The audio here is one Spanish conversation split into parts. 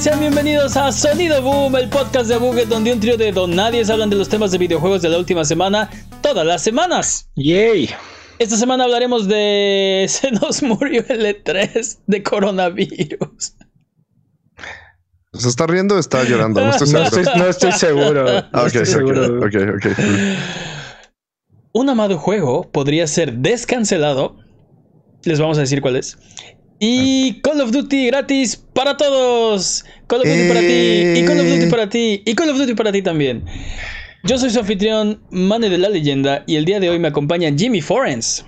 Sean bienvenidos a Sonido Boom, el podcast de Buget donde un trío de don nadie hablan de los temas de videojuegos de la última semana, todas las semanas. Yay. Esta semana hablaremos de se nos murió el E3 de coronavirus. ¿Se está riendo o está llorando? No estoy No seguro. estoy, no estoy seguro. No Ah, ok, estoy seguro. ok, ok, ok. Un amado juego podría ser descancelado. Les vamos a decir cuál es. Y Call of Duty gratis para todos. Call of Duty para ti. Y Call of Duty para ti. Y Call of Duty para ti también. Yo soy su anfitrión, Mane de la Leyenda. Y el día de hoy me acompaña Jimmy Forens.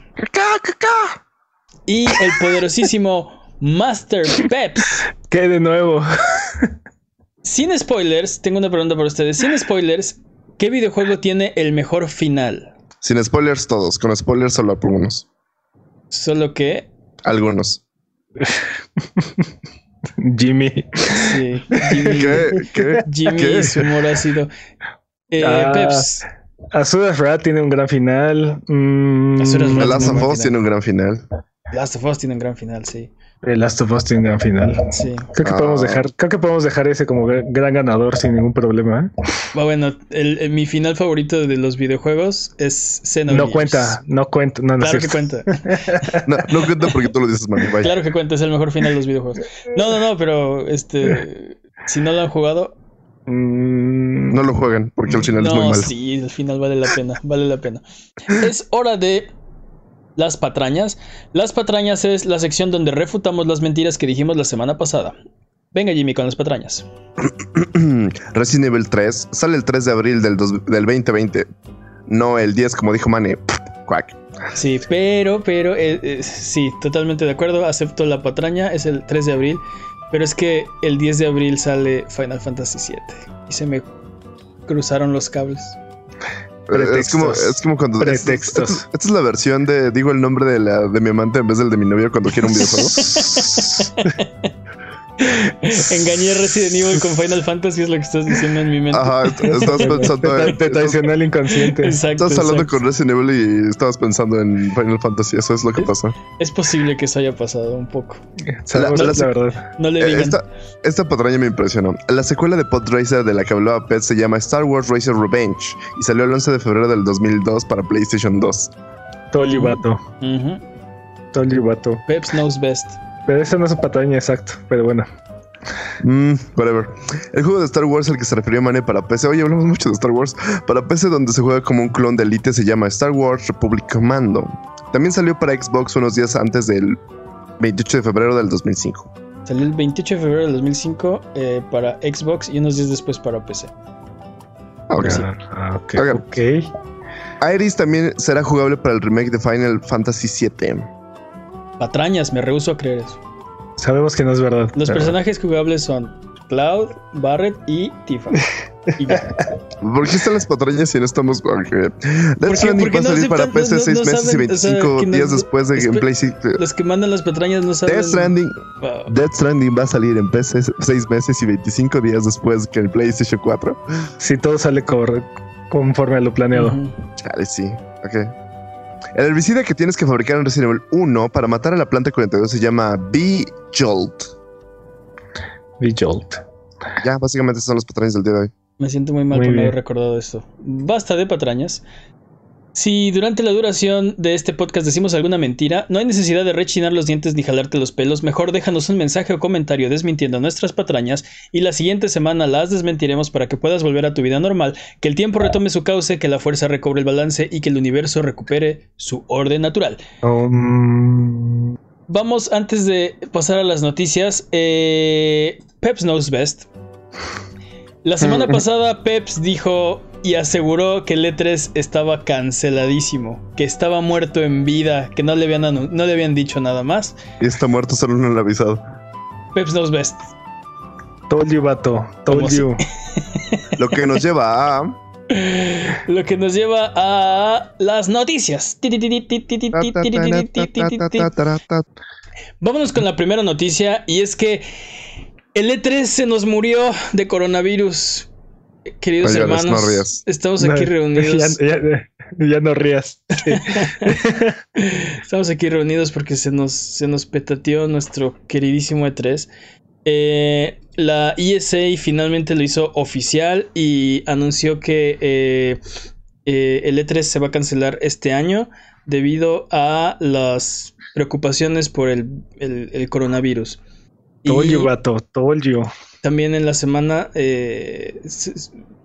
Y el poderosísimo Master Peps. ¿Qué de nuevo? Sin spoilers, tengo una pregunta para ustedes. Sin spoilers, ¿qué videojuego tiene el mejor final? Sin spoilers todos, con spoilers solo algunos. Solo que. Algunos. Jimmy. Sí, Jimmy, ¿Qué? ¿Qué? Jimmy ¿Qué? y su humor ácido. Eh, Ah. Peps, Azuda Rat tiene un gran final. Mm, Azuras Last of Us tiene un gran final. Last of Us tiene un gran final, sí. The Last of Us tiene un gran final. Sí. Creo que Ah. podemos dejar, creo que podemos dejar ese como gra- gran ganador sin ningún problema. ¿eh? Ah, Bueno, el- el- mi final favorito de los videojuegos es Xenogears. No cuenta, no cuenta, no, no Claro que cuenta. No, no cuenta porque tú lo dices, man. Claro que cuenta, es el mejor final de los videojuegos. No, no, no, pero este. Si no lo han jugado, Mm, No lo jueguen porque al final es muy no, malo. sí, el final vale la pena, vale la pena. Es hora de las patrañas. Las patrañas es la sección donde refutamos las mentiras que dijimos la semana pasada. Venga, Jimmy, con las patrañas. Resident Evil 3 sale el 3 de abril del, dos- del 2020. No el 10, como dijo Mane. Quack. Sí, pero, pero, eh, eh, sí, totalmente de acuerdo. Acepto la patraña, es el 3 de abril. Pero es que el 10 de abril sale Final Fantasy VII. Y se me cruzaron los cables. Es como, Pretextos. es como cuando. Esta, Pretextos. esta- esta es la versión de. Digo el nombre de, la, de mi amante en vez del de mi novio cuando quiero un videojuego. Engañé a Resident Evil con Final Fantasy, es lo que estás diciendo en mi mente. Ajá, estás pensando en. te traicionó el inconsciente. Exacto. Estás hablando exacto. con Resident Evil y estabas pensando en Final Fantasy. Eso es lo que pasa. Es posible que eso haya pasado un poco. La- la, la- verdad. No le Eh, digan. Esta, esta patraña me impresionó. La secuela de Pod Racer de la que hablaba Pet se llama Star Wars Racer Revenge y salió el 11 de febrero del 2002 para PlayStation 2. Tolly vato. Ujú. Tolly vato. Peps knows best. Pero esa no es su pataña exacto. Pero bueno. Mm, whatever. El juego de Star Wars al que se refirió Mane para PC, oye, hablamos mucho de Star Wars, para PC donde se juega como un clon de Elite se llama Star Wars Republic Commando. También salió para Xbox unos días antes del 28 de febrero del 2005. Salió el 28 de febrero del 2005 eh, para Xbox y unos días después para PC. Ok. Sí. Ah, ok. Ok. ok. Iris también será jugable para el remake de Final Fantasy VII. Patrañas, me rehuso a creer eso. Sabemos que no es verdad. Los pero- personajes jugables son Cloud, Barrett y Tifa. Y ya. ¿Por qué están las patrañas y no estamos con que Death qué- Stranding por qué va a no salir para PC no- 6 no meses y saben, o sea, 25 que no- días después de que en espe- Play 6 Los que mandan las patrañas no saben. Death Stranding, Wow. Death Stranding va a salir en PC 6 meses y 25 días después que en PlayStation 4. Si todo sale corre- conforme a lo planeado. Ujú. Chale, sí. Ok. El herbicida que tienes que fabricar en Resident Evil 1 para matar a la planta 42 se llama B-Jolt. Y Jolt. Ya, básicamente son los patrañas del día de hoy. Me siento muy mal Muy por no haber recordado esto. Basta de patrañas. Si durante la duración de este podcast decimos alguna mentira, no hay necesidad de rechinar los dientes ni jalarte los pelos. Mejor déjanos un mensaje o comentario desmintiendo nuestras patrañas y la siguiente semana las desmentiremos para que puedas volver a tu vida normal, que el tiempo retome su cauce, que la fuerza recobre el balance y que el universo recupere su orden natural. Um, Vamos, antes de pasar a las noticias, eh, Peps Knows Best. La semana pasada Peps dijo y aseguró que el E3 estaba canceladísimo, que estaba muerto en vida, que no le habían, no le habían dicho nada más. Y está muerto, solo no lo han avisado. Peps Knows Best. told you, vato. Told ¿Cómo you. Lo que nos lleva a. Lo que nos lleva a las noticias. Vámonos con la primera noticia y es que el E3 se nos murió de coronavirus. Queridos No llores, hermanos, no rías. estamos aquí No, reunidos. Ya, ya- ya no rías. Estamos aquí reunidos porque se nos, se nos petateó nuestro queridísimo E3. Eh, la ESA finalmente lo hizo oficial y anunció que eh, eh, el E3 se va a cancelar este año debido a las preocupaciones por el, el- el coronavirus. Told Y- you, vato, told you. también en la semana, eh,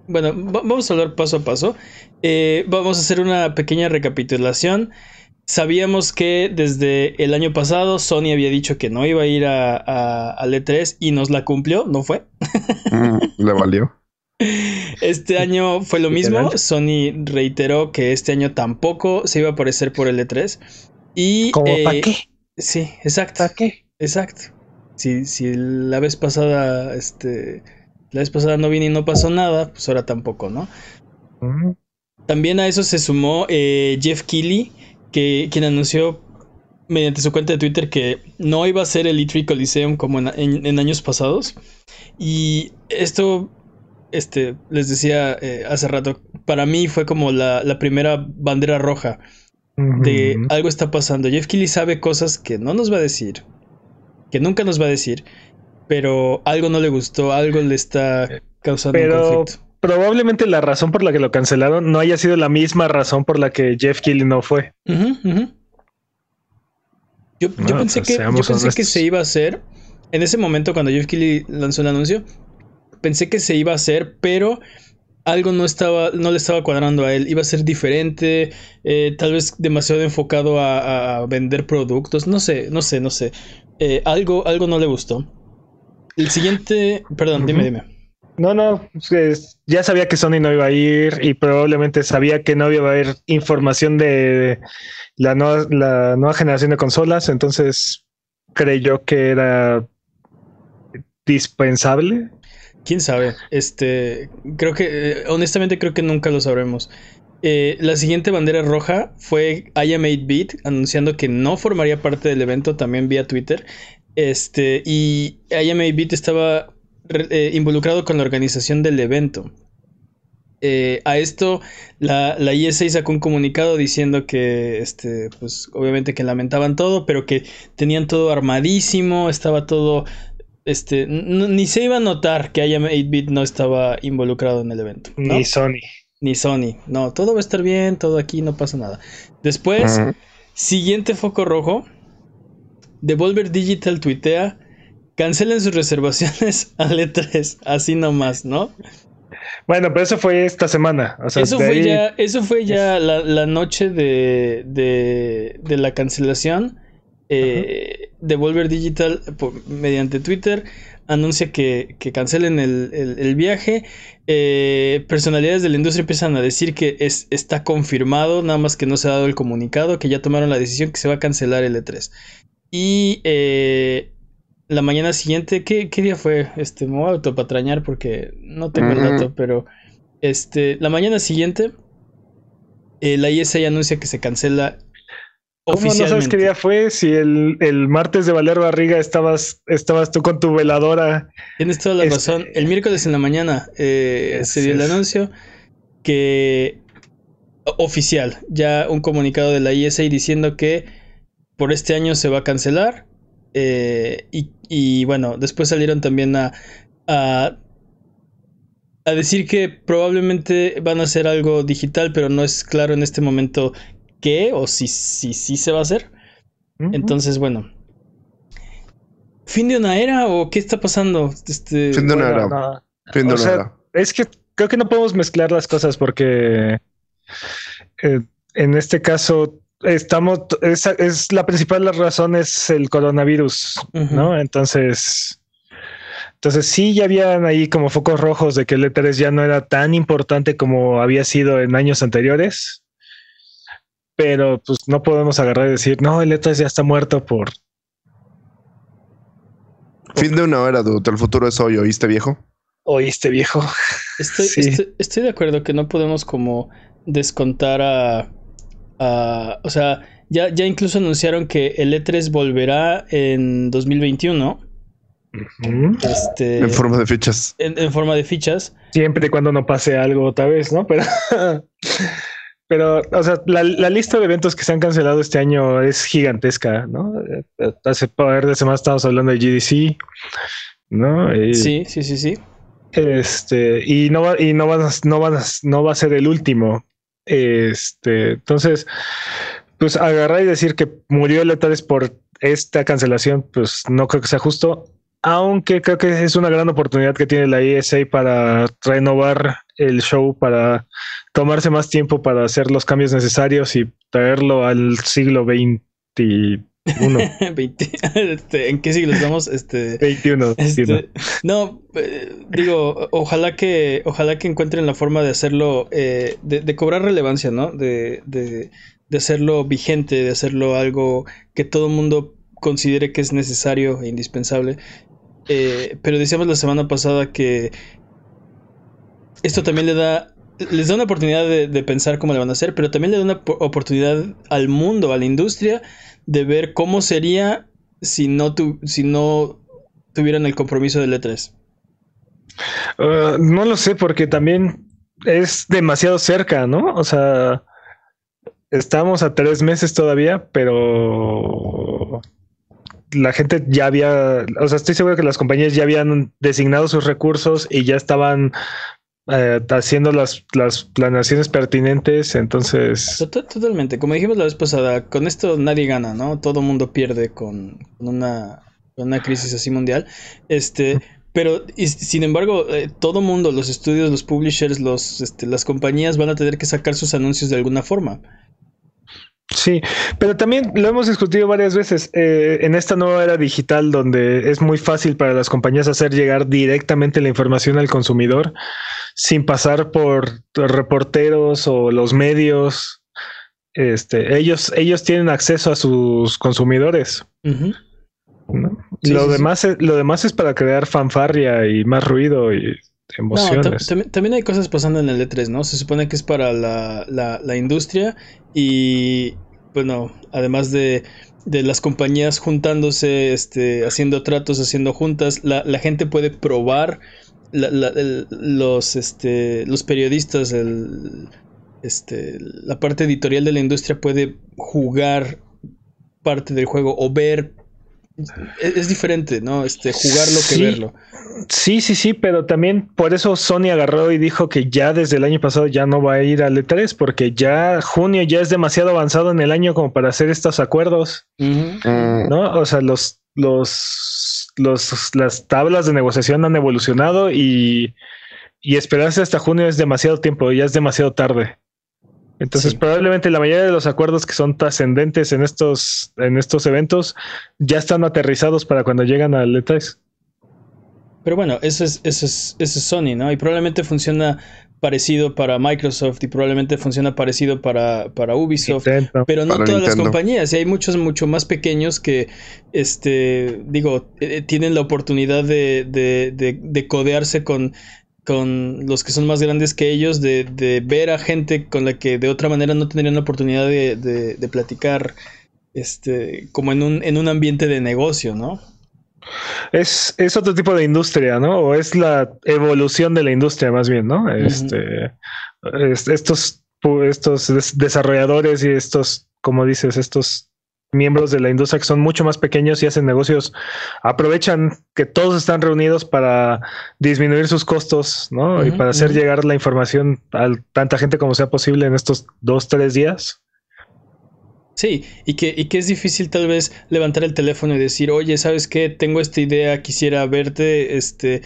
bueno, va- vamos a hablar paso a paso. Eh, vamos a hacer una pequeña recapitulación. Sabíamos que desde el año pasado Sony había dicho que no iba a ir a, a- al E3 y nos la cumplió, ¿no fue? Mm, le valió. Este año fue lo mismo. Sony reiteró que este año tampoco se iba a aparecer por el E3. Y, ¿Cómo eh, para qué? Sí, exacto. ¿Para qué? Exacto. Si, si la vez pasada, este, la vez pasada no vine y no pasó nada, pues ahora tampoco, ¿no? También a eso se sumó eh, Jeff Keighley, que, quien anunció mediante su cuenta de Twitter que no iba a ser el E3 Coliseum como en, en- en años pasados. Y esto, este, les decía eh, hace rato, para mí fue como la, la primera bandera roja de algo está pasando. Jeff Keighley sabe cosas que no nos va a decir, que nunca nos va a decir, pero algo no le gustó, algo le está causando un Pero conflicto. probablemente la razón por la que lo cancelaron no haya sido la misma razón por la que Jeff Keighley no fue. Yo, yo No, pensé, pues, que, yo pensé que se iba a hacer, en ese momento cuando Jeff Keighley lanzó el anuncio, pensé que se iba a hacer, pero algo no estaba, no le estaba cuadrando a él, iba a ser diferente, eh, tal vez demasiado enfocado a, a vender productos, no sé, no sé, no sé, Eh, algo, algo no le gustó. El siguiente, perdón, dime, dime. No, no, pues, ya sabía que Sony no iba a ir y probablemente sabía que no iba a haber información de la nueva, la nueva generación de consolas, entonces creyó que era dispensable. ¿Quién sabe? Este, creo que, eh, honestamente creo que nunca lo sabremos. Eh, la siguiente bandera roja fue I Am 8-Bit anunciando que no formaría parte del evento también vía Twitter. Este, y I Am 8-Bit estaba eh, involucrado con la organización del evento. Eh, a esto la, la ESA sacó un comunicado diciendo que, este, pues obviamente que lamentaban todo, pero que tenían todo armadísimo, estaba todo, este, ni se iba a notar que IM 8-Bit no estaba involucrado en el evento. Ni Sony. Ni Sony, no, todo va a estar bien, todo aquí, no pasa nada. Después, siguiente foco rojo, Devolver Digital tuitea, cancelen sus reservaciones al E3, así nomás, ¿no? Bueno, pero eso fue esta semana. O sea, eso, fue ahí- ya, eso fue ya la, la noche de, de, de la cancelación. Eh, Devolver Digital, por- mediante Twitter, anuncia que, que cancelen el, el- el viaje. Eh, personalidades de la industria empiezan a decir que es, está confirmado, nada más que no se ha dado el comunicado, que ya tomaron la decisión que se va a cancelar el E3. Y eh, la mañana siguiente, ¿qué, qué día fue? Este, me voy a autopatrañar porque no tengo el dato, pero este, la mañana siguiente, eh, la ISA ya anuncia que se cancela ¿Cómo no sabes qué día fue? Si el, el martes de Valer Barriga estabas, estabas tú con tu veladora. Tienes toda la Este- razón. El miércoles en la mañana eh, se dio el anuncio que oficial, ya un comunicado de la ISA diciendo que por este año se va a cancelar. eh, y, y bueno, después salieron también a, a, a decir que probablemente van a hacer algo digital, pero no es claro en este momento qué o si sí si, si se va a hacer. Entonces, bueno. ¿Fin de una era o qué está pasando? Este, Fin de una Bueno, era. no. Fin de O una sea, era. Es que creo que no podemos mezclar las cosas porque eh, en este caso estamos, es, es la principal razón es el coronavirus. ¿no? Entonces, entonces sí ya habían ahí como focos rojos de que el E3 ya no era tan importante como había sido en años anteriores. Pero pues no podemos agarrar y decir, no, el E3 ya está muerto por... Fin de una era, dude. El futuro es hoy, ¿oíste, viejo? Oíste viejo. Estoy, Sí. estoy, estoy de acuerdo que no podemos como descontar a... a- o sea, ya, ya incluso anunciaron que el E3 volverá en 2021. Ujú. Este, En forma de fichas. en- en forma de fichas. siempre y cuando no pase algo otra vez, ¿no? Pero, pero o sea, la, la lista de eventos que se han cancelado este año es gigantesca, ¿no? Hace par de semanas estábamos hablando de GDC, ¿no? Y, Sí, sí, sí, sí. Este, y no va, y no va, no va, no va a ser el último. Este, entonces, pues agarrar y decir que murió el E3 por esta cancelación, pues no creo que sea justo. Aunque creo que es una gran oportunidad que tiene la ESA para renovar el show, para tomarse más tiempo para hacer los cambios necesarios y traerlo al siglo XXI. 20. Este, ¿En qué siglo estamos? Este, 21. este, 21. no, eh, digo, ojalá que, ojalá que encuentren la forma de hacerlo, eh, de, de cobrar relevancia, ¿no? De, de, de hacerlo vigente, de hacerlo algo que todo el mundo considere que es necesario e indispensable. Eh, pero decíamos la semana pasada que esto también le da, les da una oportunidad de, pensar cómo le van a hacer, pero también le da una po- oportunidad al mundo, a la industria, de ver cómo sería si no, tu- si no tuvieran el compromiso del E3. Uh, no lo sé, porque también es demasiado cerca, ¿no? O sea, estamos a tres meses todavía, pero la gente ya había, o sea, estoy seguro que las compañías ya habían designado sus recursos y ya estaban eh, haciendo las, las planeaciones pertinentes, entonces... Tota- Totalmente, como dijimos la vez pasada, con esto nadie gana, ¿no? Todo mundo pierde con, con una crisis así mundial. Este, pero y sin embargo, eh, todo mundo, los estudios, los publishers, los, este, las compañías van a tener que sacar sus anuncios de alguna forma. Sí, pero también lo hemos discutido varias veces eh, en esta nueva era digital donde es muy fácil para las compañías hacer llegar directamente la información al consumidor sin pasar por reporteros o los medios. Este, ellos, ellos tienen acceso a sus consumidores. Ujú. ¿no? Sí, lo sí, sí. demás, es- lo demás es para crear fanfarria y más ruido y emociones. también, también hay cosas pasando en el E3, ¿no? Se supone que es para la, la- la industria y, bueno, además de, de las compañías juntándose, este, haciendo tratos, haciendo juntas, la, la gente puede probar, el- los, este, los periodistas, el, este, la parte editorial de la industria puede jugar parte del juego o ver. Es, es diferente, ¿no? Este, jugarlo que verlo. Sí, sí, sí, pero también por eso Sony agarró y dijo que ya desde el año pasado ya no va a ir al E3 porque ya junio ya es demasiado avanzado en el año como para hacer estos acuerdos. Mm, ¿no? O sea, los, los, los, las tablas de negociación han evolucionado y, y esperarse hasta junio es demasiado tiempo, ya es demasiado tarde. Entonces, Sí. probablemente la mayoría de los acuerdos que son trascendentes en estos, en estos eventos ya están aterrizados para cuando llegan al E E3. Pero bueno, eso es, eso es, eso es Sony, ¿no? Y probablemente funciona parecido para Microsoft y probablemente funciona parecido para, para Ubisoft. Nintendo. Pero no Para todas las compañías, y hay muchos mucho más pequeños que, este, digo, eh, tienen la oportunidad de, de, de, de codearse con, con los que son más grandes que ellos, de, de ver a gente con la que de otra manera no tendrían la oportunidad de, de, de platicar, este, como en un, en un ambiente de negocio, ¿no? Es, es otro tipo de industria, ¿no? O es la evolución de la industria más bien, ¿no? Este, es- estos, estos des- desarrolladores y estos, como dices, estos miembros de la industria que son mucho más pequeños y hacen negocios, aprovechan que todos están reunidos para disminuir sus costos, ¿no? y para hacer llegar la información a tanta gente como sea posible en estos dos, tres días. Sí, y que, y que es difícil tal vez levantar el teléfono y decir, oye, ¿sabes qué? Tengo esta idea, quisiera verte, este,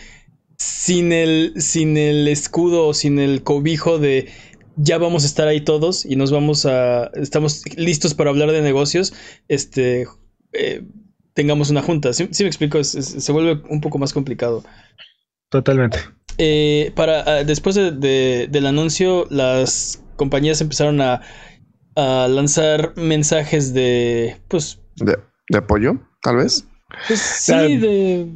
sin el, sin el escudo o sin el cobijo de ya vamos a estar ahí todos y nos vamos a, estamos listos para hablar de negocios, este, eh, tengamos una junta. ¿Sí, sí me explico? Es- es- se vuelve un poco más complicado. Totalmente. Eh, para, ah, después de- de- del anuncio, las compañías empezaron a, a lanzar mensajes de, pues, de, de apoyo, tal vez. pues sí, de...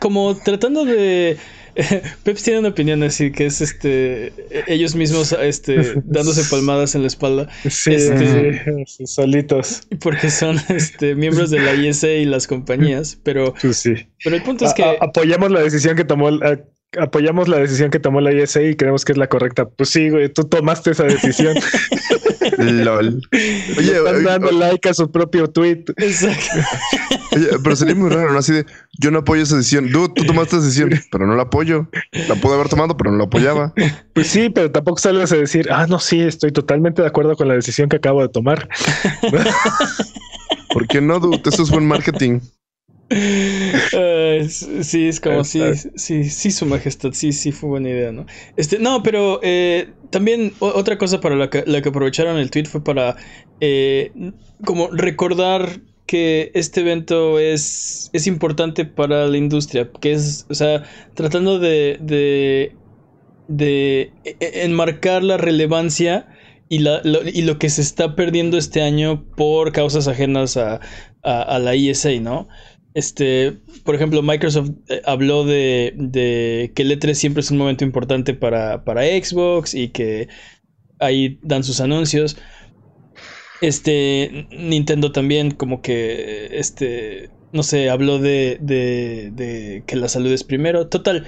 Como tratando de... Peps tiene una opinión así, que es este... Ellos mismos este, dándose palmadas en la espalda, Sí, Este- sí, solitos. porque son este, miembros de la ISA y las compañías, pero, sí. pero el punto es A- que... a- apoyamos la decisión que tomó, eh, apoyamos la decisión que tomó la ISA y creemos que es la correcta. Pues sí, güey, tú tomaste esa decisión. LOL. Oye, Están dando like a su propio tweet. Exacto. Oye, pero sería muy raro, ¿no? Así de, yo no apoyo esa decisión. Dude, tú tomaste esa decisión, pero no la apoyo. La pude haber tomado, pero no la apoyaba. Pues sí, pero tampoco sales a decir, ah, no, sí, estoy totalmente de acuerdo con la decisión que acabo de tomar. ¿Por qué no, dude? Eso es buen marketing. Uh, sí, es como sí, sí, sí, su majestad, sí, sí fue buena idea, ¿no? Este, no, pero eh, también otra cosa para la que, la que aprovecharon el tweet fue para eh, como recordar que este evento es, es importante para la industria, que es, o sea, tratando de, de, de e, e, enmarcar la relevancia y, la, lo, y lo que se está perdiendo este año por causas ajenas a, a, la ESA, ¿no? Este, por ejemplo, Microsoft eh, habló de, de, que el E3 siempre es un momento importante para, para Xbox y que ahí dan sus anuncios. Este, Nintendo también como que, este, no sé, habló de, de, de que la salud es primero. Total,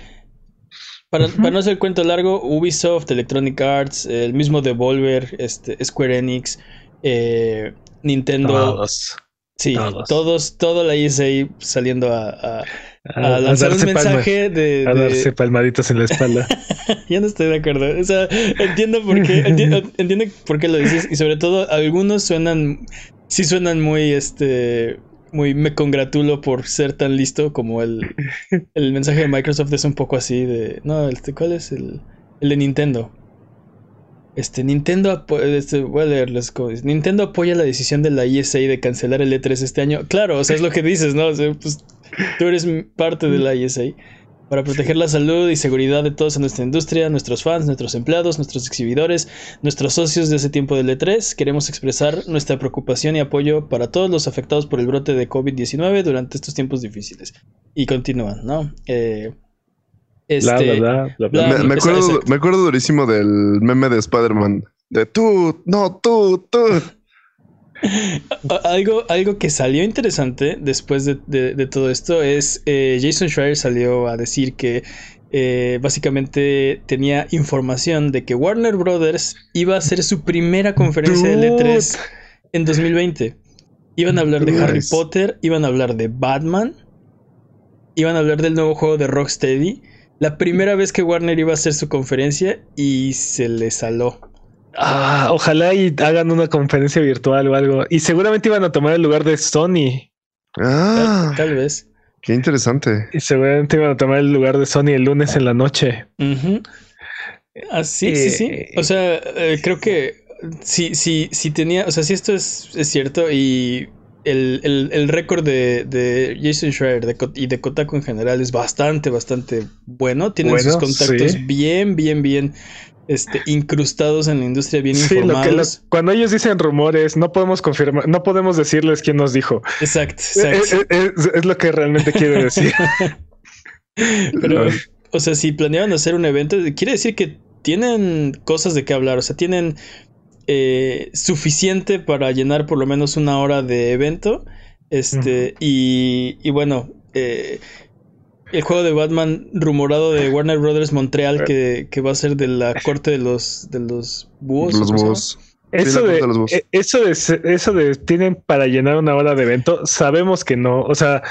para, uh -huh. para, no hacer el cuento largo, Ubisoft, Electronic Arts, el mismo Devolver, este, Square Enix, eh, Nintendo. Todos. Sí, todos, todos todo la ESA saliendo a, a, a, a lanzar un mensaje palma, de, A darse palmaditas en la espalda. Yo no estoy de acuerdo. O sea, entiendo por qué, entiendo, entiendo por qué lo dices. Y sobre todo, algunos suenan, sí suenan muy, este, muy me congratulo por ser tan listo como el, el mensaje de Microsoft es un poco así de, no, este, ¿cuál es el, el de Nintendo? Este, Nintendo, este, voy a leerles Nintendo apoya la decisión de la ESA de cancelar el E3 este año. Claro, o sea, es lo que dices, ¿no? O sea, pues, tú eres parte de la ESA. Para proteger la salud y seguridad de todos en nuestra industria, nuestros fans, nuestros empleados, nuestros exhibidores, nuestros socios de ese tiempo del E3, queremos expresar nuestra preocupación y apoyo para todos los afectados por el brote de COVID-19 durante estos tiempos difíciles. Y continúan, ¿no? Eh, este, bla, bla, bla, me, me, acuerdo, me, acuerdo, durísimo del meme de Spider-Man. De tú, no, tú, tú. Algo, algo que salió interesante después de, de, de todo esto es eh, Jason Schreier salió a decir que eh, básicamente tenía información de que Warner Brothers iba a hacer su primera conferencia Dude. de E3 en 2020. Iban a hablar de. Harry Potter, iban a hablar de Batman, iban a hablar del nuevo juego de Rocksteady la primera vez que Warner iba a hacer su conferencia y se le saló. Ah, ojalá y hagan una conferencia virtual o algo. Y seguramente iban a tomar el lugar de Sony. Ah, tal, tal vez. Qué interesante. Y seguramente iban a tomar el lugar de Sony el lunes en la noche. Uh -huh. Ah, sí, eh, sí, sí. O sea, eh, creo que si, si, si tenía, o sea, si esto es, es cierto y el, el, el récord de, de, Jason Schreier de, y de Kotaku en general es bastante, bastante bueno. Tienen bueno, sus contactos sí. bien, bien, bien este, incrustados en la industria, bien sí, informados. Lo que, lo, cuando ellos dicen rumores, no podemos confirmar, no podemos decirles quién nos dijo. Exacto, exacto. Es, es, es lo que realmente quiero decir. Pero, o sea, si planeaban hacer un evento, quiere decir que tienen cosas de qué hablar. O sea, tienen eh, suficiente para llenar por lo menos una hora de evento. Este, uh -huh. y, y, bueno, eh, el juego de Batman rumorado de Warner Brothers Montreal que, que va a ser de la corte de los, de los búhos. Los búhos. Eso de, de eso de eso de tienen para llenar una hora de evento, sabemos que no, o sea,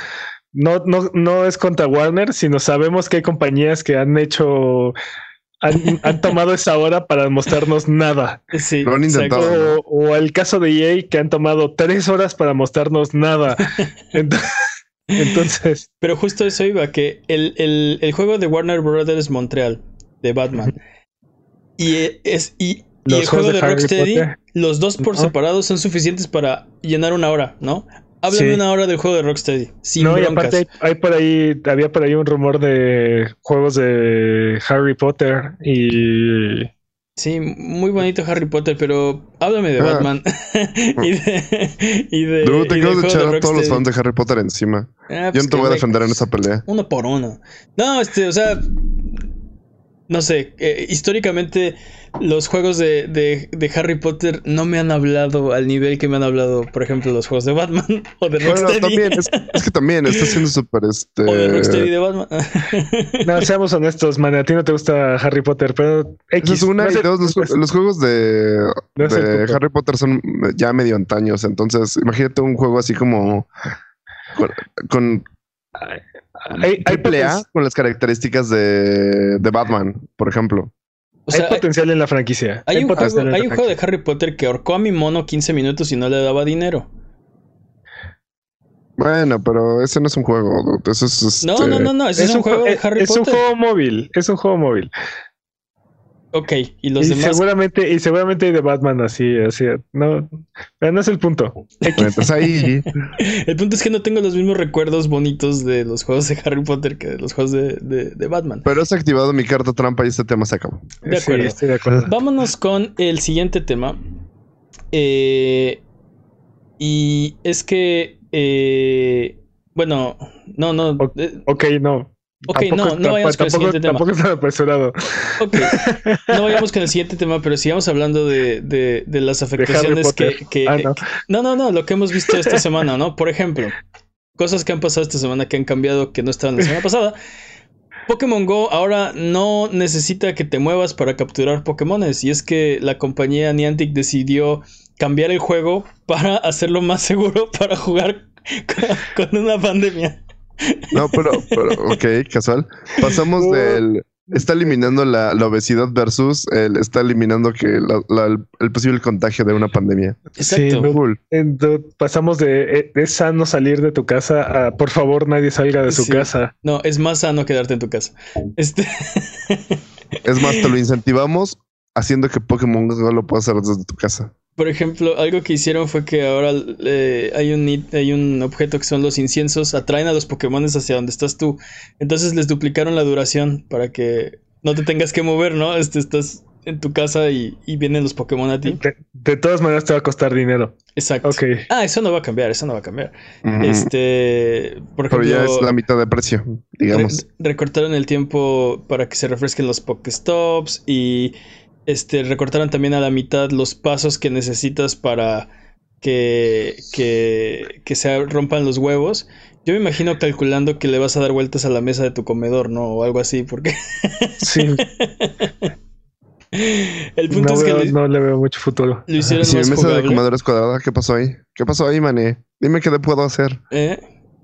no, no, no es contra Warner, sino sabemos que hay compañías que han hecho han, han, tomado esa hora para mostrarnos nada. Sí, Lo han intentado. O, o, el caso de EA que han tomado tres horas para mostrarnos nada. Entonces, entonces. Pero justo eso iba, que el, el, el, juego de Warner Brothers Montreal, de Batman, y es. Y, y el juego de, de Rocksteady, los dos por ¿no? separado son suficientes para llenar una hora, ¿no? Háblame sí. una hora del juego de Rocksteady. Sin no, broncas. y aparte hay, hay, por ahí, había por ahí un rumor de juegos de Harry Potter y. Sí, muy bonito Harry Potter, pero háblame de ah. Batman y de. Y de Dude, te de echar a todos los fans de Harry Potter encima. Ah, pues Yo no te voy a defender en esa pelea. Uno por uno. No, este, o sea. No sé, eh, históricamente los juegos de, de, de, Harry Potter no me han hablado al nivel que me han hablado, por ejemplo, los juegos de Batman o de Rocksteady. Bueno, también, es, es, que también está siendo súper este... O de Rocksteady de Batman. no, seamos honestos, man, a ti no te gusta Harry Potter, pero X. Es una no y dos, los, los, juegos de, no de Harry Potter son ya medio antaños, entonces imagínate un juego así como con, con hay, hay pelea con las características de, de, Batman, por ejemplo. O sea, hay potencial en la franquicia. Hay, un, juego, hay un juego de Harry Potter que ahorcó a mi mono 15 minutos y no le daba dinero. Bueno, pero ese no es un juego. Eso es, este... No, no, no, no. Ese es, es un, juego de Harry es Potter. Es un juego móvil. Es un juego móvil. Ok, y los y demás. Seguramente, y seguramente hay de Batman así, así. No, no es el punto. Entonces ahí. el punto es que no tengo los mismos recuerdos bonitos de los juegos de Harry Potter que de los juegos de, de, de Batman. Pero has activado mi carta trampa y este tema se acabó. De acuerdo. Sí, estoy de acuerdo. Vámonos con el siguiente tema. Eh, y es que. Eh, bueno, no, no. O, eh, ok, no. Ok, no, no vayamos con el siguiente tema. Tampoco apresurado. Ok, no vayamos con el siguiente tema, pero sigamos hablando de, de, de las afectaciones que... que ah, no. no, no, no, lo que hemos visto esta semana, ¿no? Por ejemplo, cosas que han pasado esta semana que han cambiado que no estaban la semana pasada. Pokémon Go ahora no necesita que te muevas para capturar Pokémones. Y es que la compañía Niantic decidió cambiar el juego para hacerlo más seguro para jugar con una pandemia. No, pero, pero, ok, casual. Pasamos del. Está eliminando la, la, obesidad versus el está eliminando que la, la, el posible contagio de una pandemia. Exacto. Sí, cool. pasamos de es sano salir de tu casa a por favor nadie salga de su Sí. casa. No, es más sano quedarte en tu casa. Este. Es más, te lo incentivamos haciendo que Pokémon Go lo puedas hacer desde tu casa. Por ejemplo, algo que hicieron fue que ahora eh, hay, un, hay un objeto que son los inciensos, atraen a los Pokémon hacia donde estás tú. Entonces les duplicaron la duración para que no te tengas que mover, ¿no? Este, estás en tu casa y, y vienen los Pokémon a ti. De, de, todas maneras te va a costar dinero. Exacto. Ok. Ah, eso no va a cambiar, eso no va a cambiar. Este, por Pero ejemplo, ya es la mitad de precio, digamos. Re recortaron el tiempo para que se refresquen los Pokéstops y este, recortaron también a la mitad los pasos que necesitas para que, que, que se rompan los huevos. Yo me imagino calculando que le vas a dar vueltas a la mesa de tu comedor, ¿no? O algo así, porque... Sí. el punto no es que lo, no le veo mucho futuro. lo hicieron Si mi más mesa de comedor es cuadrada, ¿qué pasó ahí? ¿Qué pasó ahí, mané? Dime qué le puedo hacer. ¿Eh?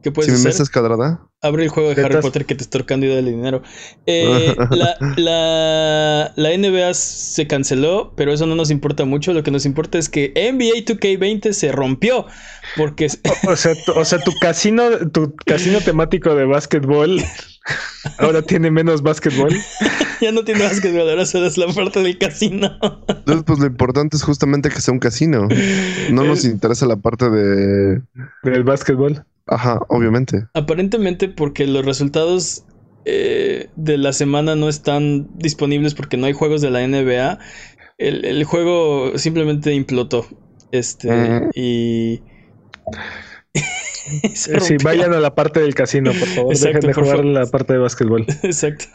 ¿Qué Si puedes hacer? mesa es cuadrada. Abre el juego de Harry. Potter que te está ahorcando y dale dinero. Eh, la, la, la NBA se canceló, pero eso no nos importa mucho. Lo que nos importa es que NBA 2K20 se rompió. Porque O sea, tu, o sea, tu casino, tu casino temático de básquetbol ahora tiene menos básquetbol. ya no tiene básquetbol, ahora solo es la parte del casino. Entonces, pues lo importante es justamente que sea un casino. No nos El- interesa la parte de. Del básquetbol. Ajá, obviamente. Aparentemente porque los resultados eh, de la semana no están disponibles porque no hay juegos de la NBA. El, el juego simplemente implotó. Este, Ujú. y... se Sí, vayan a la parte del casino, por favor. Exacto, Dejen de jugar favor. la parte de básquetbol. Exacto.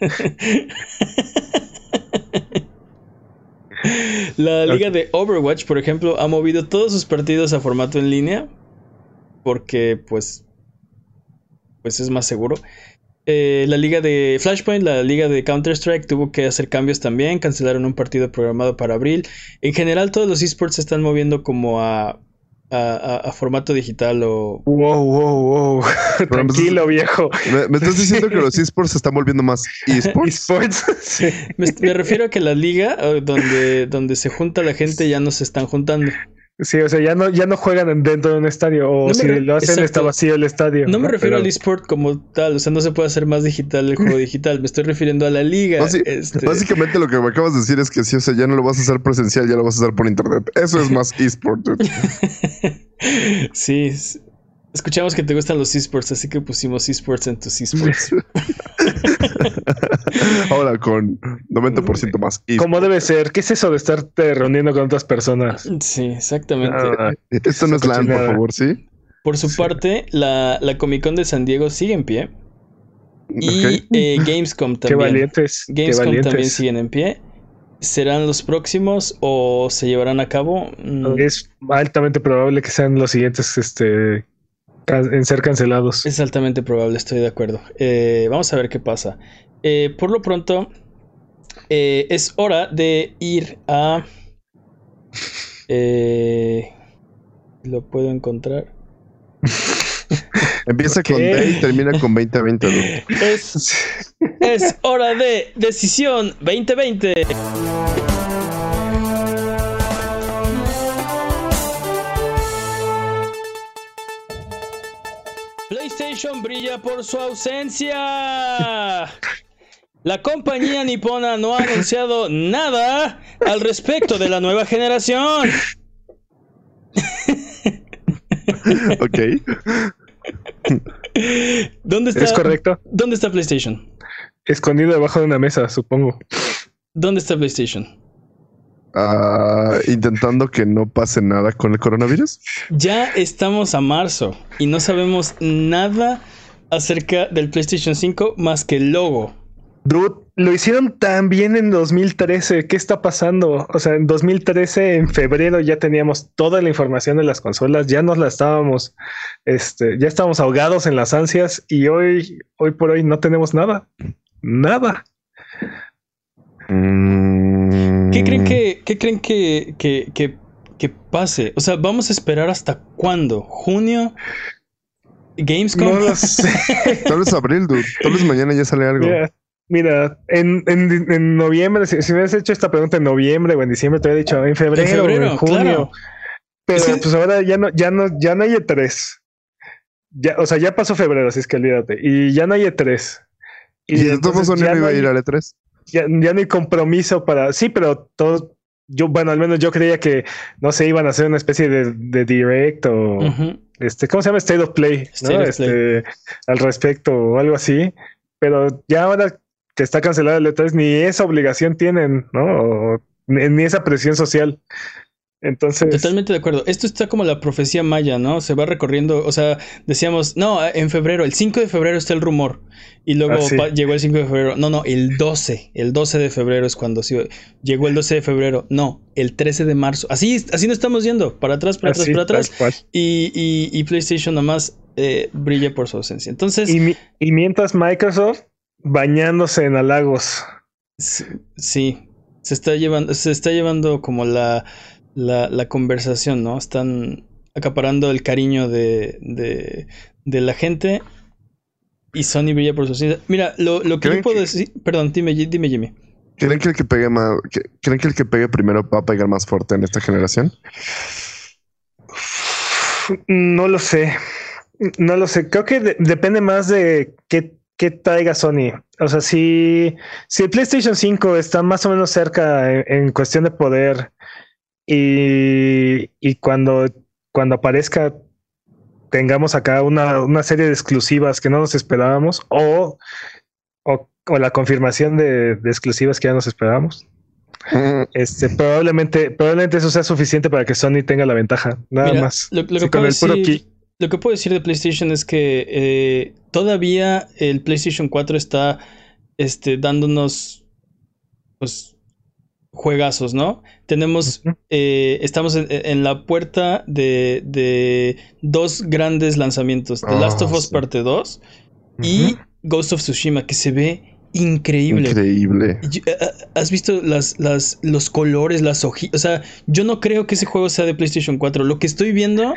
La liga de Overwatch, por ejemplo, ha movido todos sus partidos a formato en línea porque, pues, pues es más seguro. Eh, la liga de Flashpoint, la liga de Counter-Strike tuvo que hacer cambios también, cancelaron un partido programado para abril. En general, todos los esports se están moviendo como a, a, a- a formato digital o... Wow, wow, wow. Tranquilo, viejo. ¿Me, me estás diciendo que los esports se están volviendo más esports? Esports. sí. Me, me refiero a que la liga donde, donde se junta la gente ya no se están juntando. Sí, o sea, ya no, ya no juegan en- dentro de un estadio. O No si re- lo hacen, exacto. está vacío el estadio. No me refiero Pero- al eSport como tal, o sea, no se puede hacer más digital el juego digital, me estoy refiriendo a la liga. Este, Básicamente lo que me acabas de decir es que sí, o sea, ya no lo vas a hacer presencial, ya lo vas a hacer por internet. Eso es más esport. dude. sí, escuchamos que te gustan los esports, así que pusimos esports en tus esports. Ahora con 90% más. ¿Cómo debe ser? ¿Qué es eso de estarte reuniendo con otras personas? Sí, exactamente. Ah, Esto no es LAN, por favor, ¿sí? Por su sí. parte, la, la Comic Con de San Diego sigue en pie. Y eh, Gamescom Qué también. valientes. qué Gamescom también valientes. siguen en pie. ¿Serán los próximos o se llevarán a cabo? Mm, Es altamente probable que sean los siguientes este, en ser cancelados. Es altamente probable, estoy de acuerdo. Eh, vamos a ver qué pasa. Eh, por lo pronto, eh, es hora de ir a... eh, lo puedo encontrar. Empieza con D y termina con 2020. dude. Es, es hora de Decisión 2020. PlayStation brilla por su ausencia. La compañía nipona no ha anunciado nada al respecto de la nueva generación. Ok. ¿Dónde está, Es correcto. ¿Dónde está PlayStation? Escondido debajo de una mesa, supongo. ¿Dónde está PlayStation? Ah, intentando que no pase nada con el coronavirus. Ya estamos a marzo y no sabemos nada acerca del PlayStation 5 más que el logo. Dude, lo hicieron tan bien en 2013. ¿Qué está pasando? O sea, en 2013, en febrero, ya teníamos toda la información de las consolas, ya nos la estábamos, este, ya estábamos ahogados en las ansias y hoy, hoy por hoy no tenemos nada. Nada. Mm. ¿Qué creen que, qué creen que, que, que, que pase? O sea, ¿vamos a esperar hasta cuándo? ¿Junio? ¿Gamescom? No lo sé. Tal vez abril, dude. Tal vez mañana ya sale algo. Mira, mira, en, en, en noviembre, si, si me hubieras hecho esta pregunta en noviembre o en diciembre, te hubiera dicho en febrero, En febrero, o en junio. claro. Pero Es que- pues ahora ya no, ya no, ya no hay E3. Ya, o sea, ya pasó febrero, así es que olvídate. Y ya no hay E3. Y, modos entonces ya no iba a ir al E3. Ya, ya no hay compromiso para. Sí, pero todo. Yo, bueno, al menos yo creía que no se iban a hacer una especie de, de direct o Ujú. este, ¿cómo se llama? State of Play, ¿no? Of este, al respecto o algo así. Pero ya ahora que está cancelada el E3, ni esa obligación tienen, ¿no? O ni, ni esa presión social. Entonces, Totalmente de acuerdo. Esto está como la profecía maya, ¿no? Se va recorriendo, o sea, decíamos, no, en febrero, el 5 de febrero está el rumor. Y luego Ah, sí. llegó el 5 de febrero. No, no, el 12. El 12 de febrero es cuando sí, llegó el 12 de febrero. No, el 13 de marzo. Así, así nos estamos yendo, para atrás, para atrás, para atrás. Y, y- y PlayStation nomás eh, brilla por su ausencia. Entonces, Y, mi- y mientras Microsoft bañándose en halagos. sí, sí, se está llevando, se está llevando como la, la, la conversación, ¿no? Están acaparando el cariño de, de, de la gente. Y Sony brilla por su ausencia. Mira, lo, lo que yo ¿Creen puedo que- decir. Perdón, dime, dime, Jimmy. ¿Creen que el que pegue más, que- creen que el que pegue primero va a pegar más fuerte en esta generación? No lo sé. No lo sé. Creo que de- depende más de qué, qué traiga Sony. O sea, si, si el PlayStation 5 está más o menos cerca en, en cuestión de poder y, y cuando, cuando aparezca tengamos acá una, una serie de exclusivas que no nos esperábamos o, o, o la confirmación de, de exclusivas que ya nos esperábamos. Este, probablemente, probablemente eso sea suficiente para que Sony tenga la ventaja. Nada Mira, más. Lo, lo que Sí, con el puro decir, key. lo que puedo decir de PlayStation es que eh, todavía el PlayStation 4 está este, dándonos pues, juegazos, ¿no? Tenemos, eh, estamos en, en la puerta de, de dos grandes lanzamientos: The Ah, Last of Us sí. Parte 2 y. Ghost of Tsushima, que se ve increíble. Increíble. Eh, eh, ¿Has visto las, las, los colores, las hojitas? O sea, yo no creo que ese juego sea de PlayStation 4. Lo que estoy viendo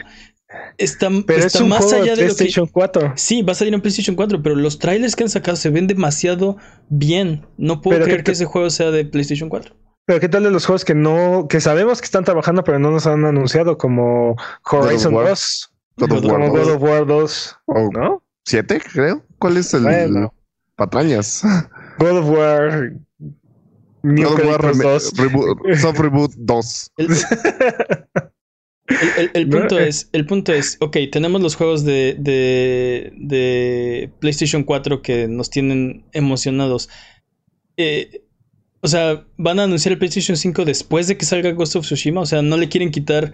está, Pero está es un más juego allá de de lo que... PlayStation 4. Sí, va a salir en PlayStation 4, pero los trailers que han sacado se ven demasiado bien. No puedo Pero creer que ese juego sea de PlayStation 4. Pero qué tal de los juegos que no, que sabemos que están trabajando, pero no nos han anunciado, como Horizon War. 2, God of War como War God 2. of War 2, O ¿no? siete, creo. ¿Cuál es el Bueno. patrañas? God of War, New God of War Kratos reme- 2. reboot, soft reboot 2. El, el- el- el No, punto eh. es, el punto es, ok, tenemos los juegos de, de, de PlayStation 4 que nos tienen emocionados. Eh, o sea, ¿van a anunciar el PlayStation 5 después de que salga Ghost of Tsushima? O sea, ¿no le quieren quitar...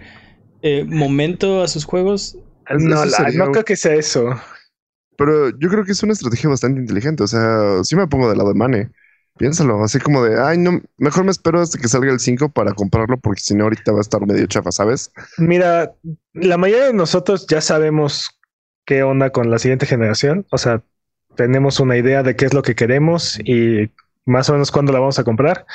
eh, momento a sus juegos. No, la- no creo que sea eso. pero yo creo que es una estrategia bastante inteligente. O sea, sí me pongo del lado de Mane. Piénsalo, así como de, ay, no, mejor me espero hasta que salga el 5 para comprarlo porque si no ahorita va a estar medio chafa, ¿sabes? Mira, la mayoría de nosotros ya sabemos qué onda con la siguiente generación. O sea, tenemos una idea de qué es lo que queremos y más o menos cuándo la vamos a comprar.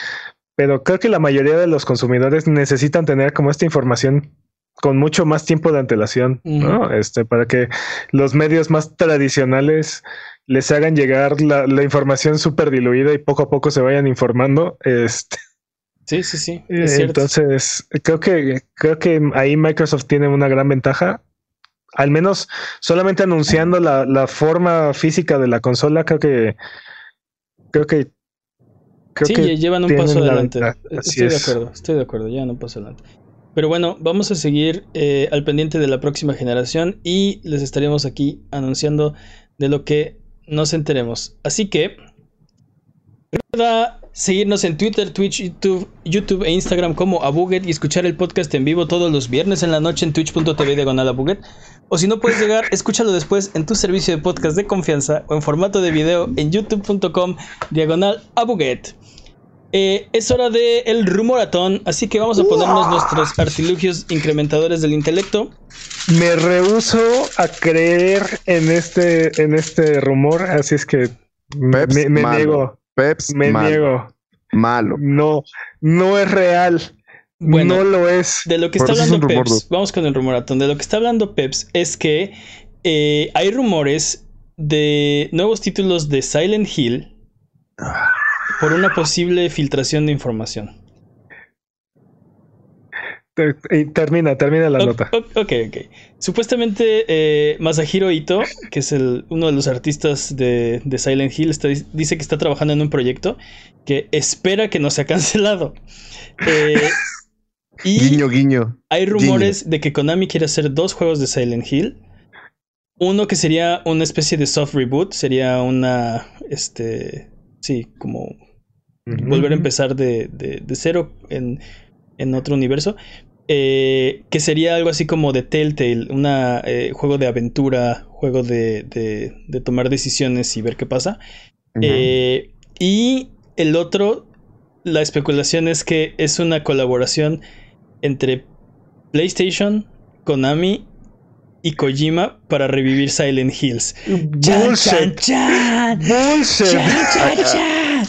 Pero creo que la mayoría de los consumidores necesitan tener como esta información con mucho más tiempo de antelación, ¿no? Este, para que los medios más tradicionales les hagan llegar la, información súper diluida y poco a poco se vayan informando. Este, sí, sí, sí. entonces, creo que, creo que ahí Microsoft tiene una gran ventaja. Al menos solamente anunciando la, la forma física de la consola, creo que creo que creo sí, llevan un paso adelante. Estoy de acuerdo, estoy de acuerdo, llevan un paso adelante. Pero bueno, vamos a seguir eh, al pendiente de la próxima generación y les estaremos aquí anunciando de lo que nos enteremos. Así que recuerda seguirnos en Twitter, Twitch, YouTube, YouTube e Instagram como Abuget y escuchar el podcast en vivo todos los viernes en la noche en twitch.tv diagonal Abuget. O si no puedes llegar, escúchalo después en tu servicio de podcast de confianza o en formato de video en youtube.com diagonal Abuget. Eh, es hora de el rumoratón, así que vamos a ponernos nuestros artilugios incrementadores del intelecto. Me rehuso a creer en este, en este rumor, así es que me, niego. Peps me niego. Malo. No, no es real. No lo es. De lo que está hablando Peps, vamos con el rumoratón. De lo que está hablando Peps es que eh, hay rumores de nuevos títulos de Silent Hill. Por una posible filtración de información. Termina, termina la nota. Ok, ok. Supuestamente eh, Masahiro Ito, que es el, uno de los artistas de, Silent Hill, dice que está trabajando en un proyecto que espera que no sea cancelado. Eh, y guiño, guiño. Hay rumores de que Konami quiere hacer dos juegos de Silent Hill. Uno que sería una especie de soft reboot, sería una, este, sí, como volver a empezar de, cero en, otro universo. Eh, que sería algo así como de Telltale, un eh, juego de aventura, juego de, de, tomar decisiones y ver qué pasa. Eh, y el otro, la especulación es que es una colaboración entre PlayStation, Konami y Kojima para revivir Silent Hills. Bullshit. Chan,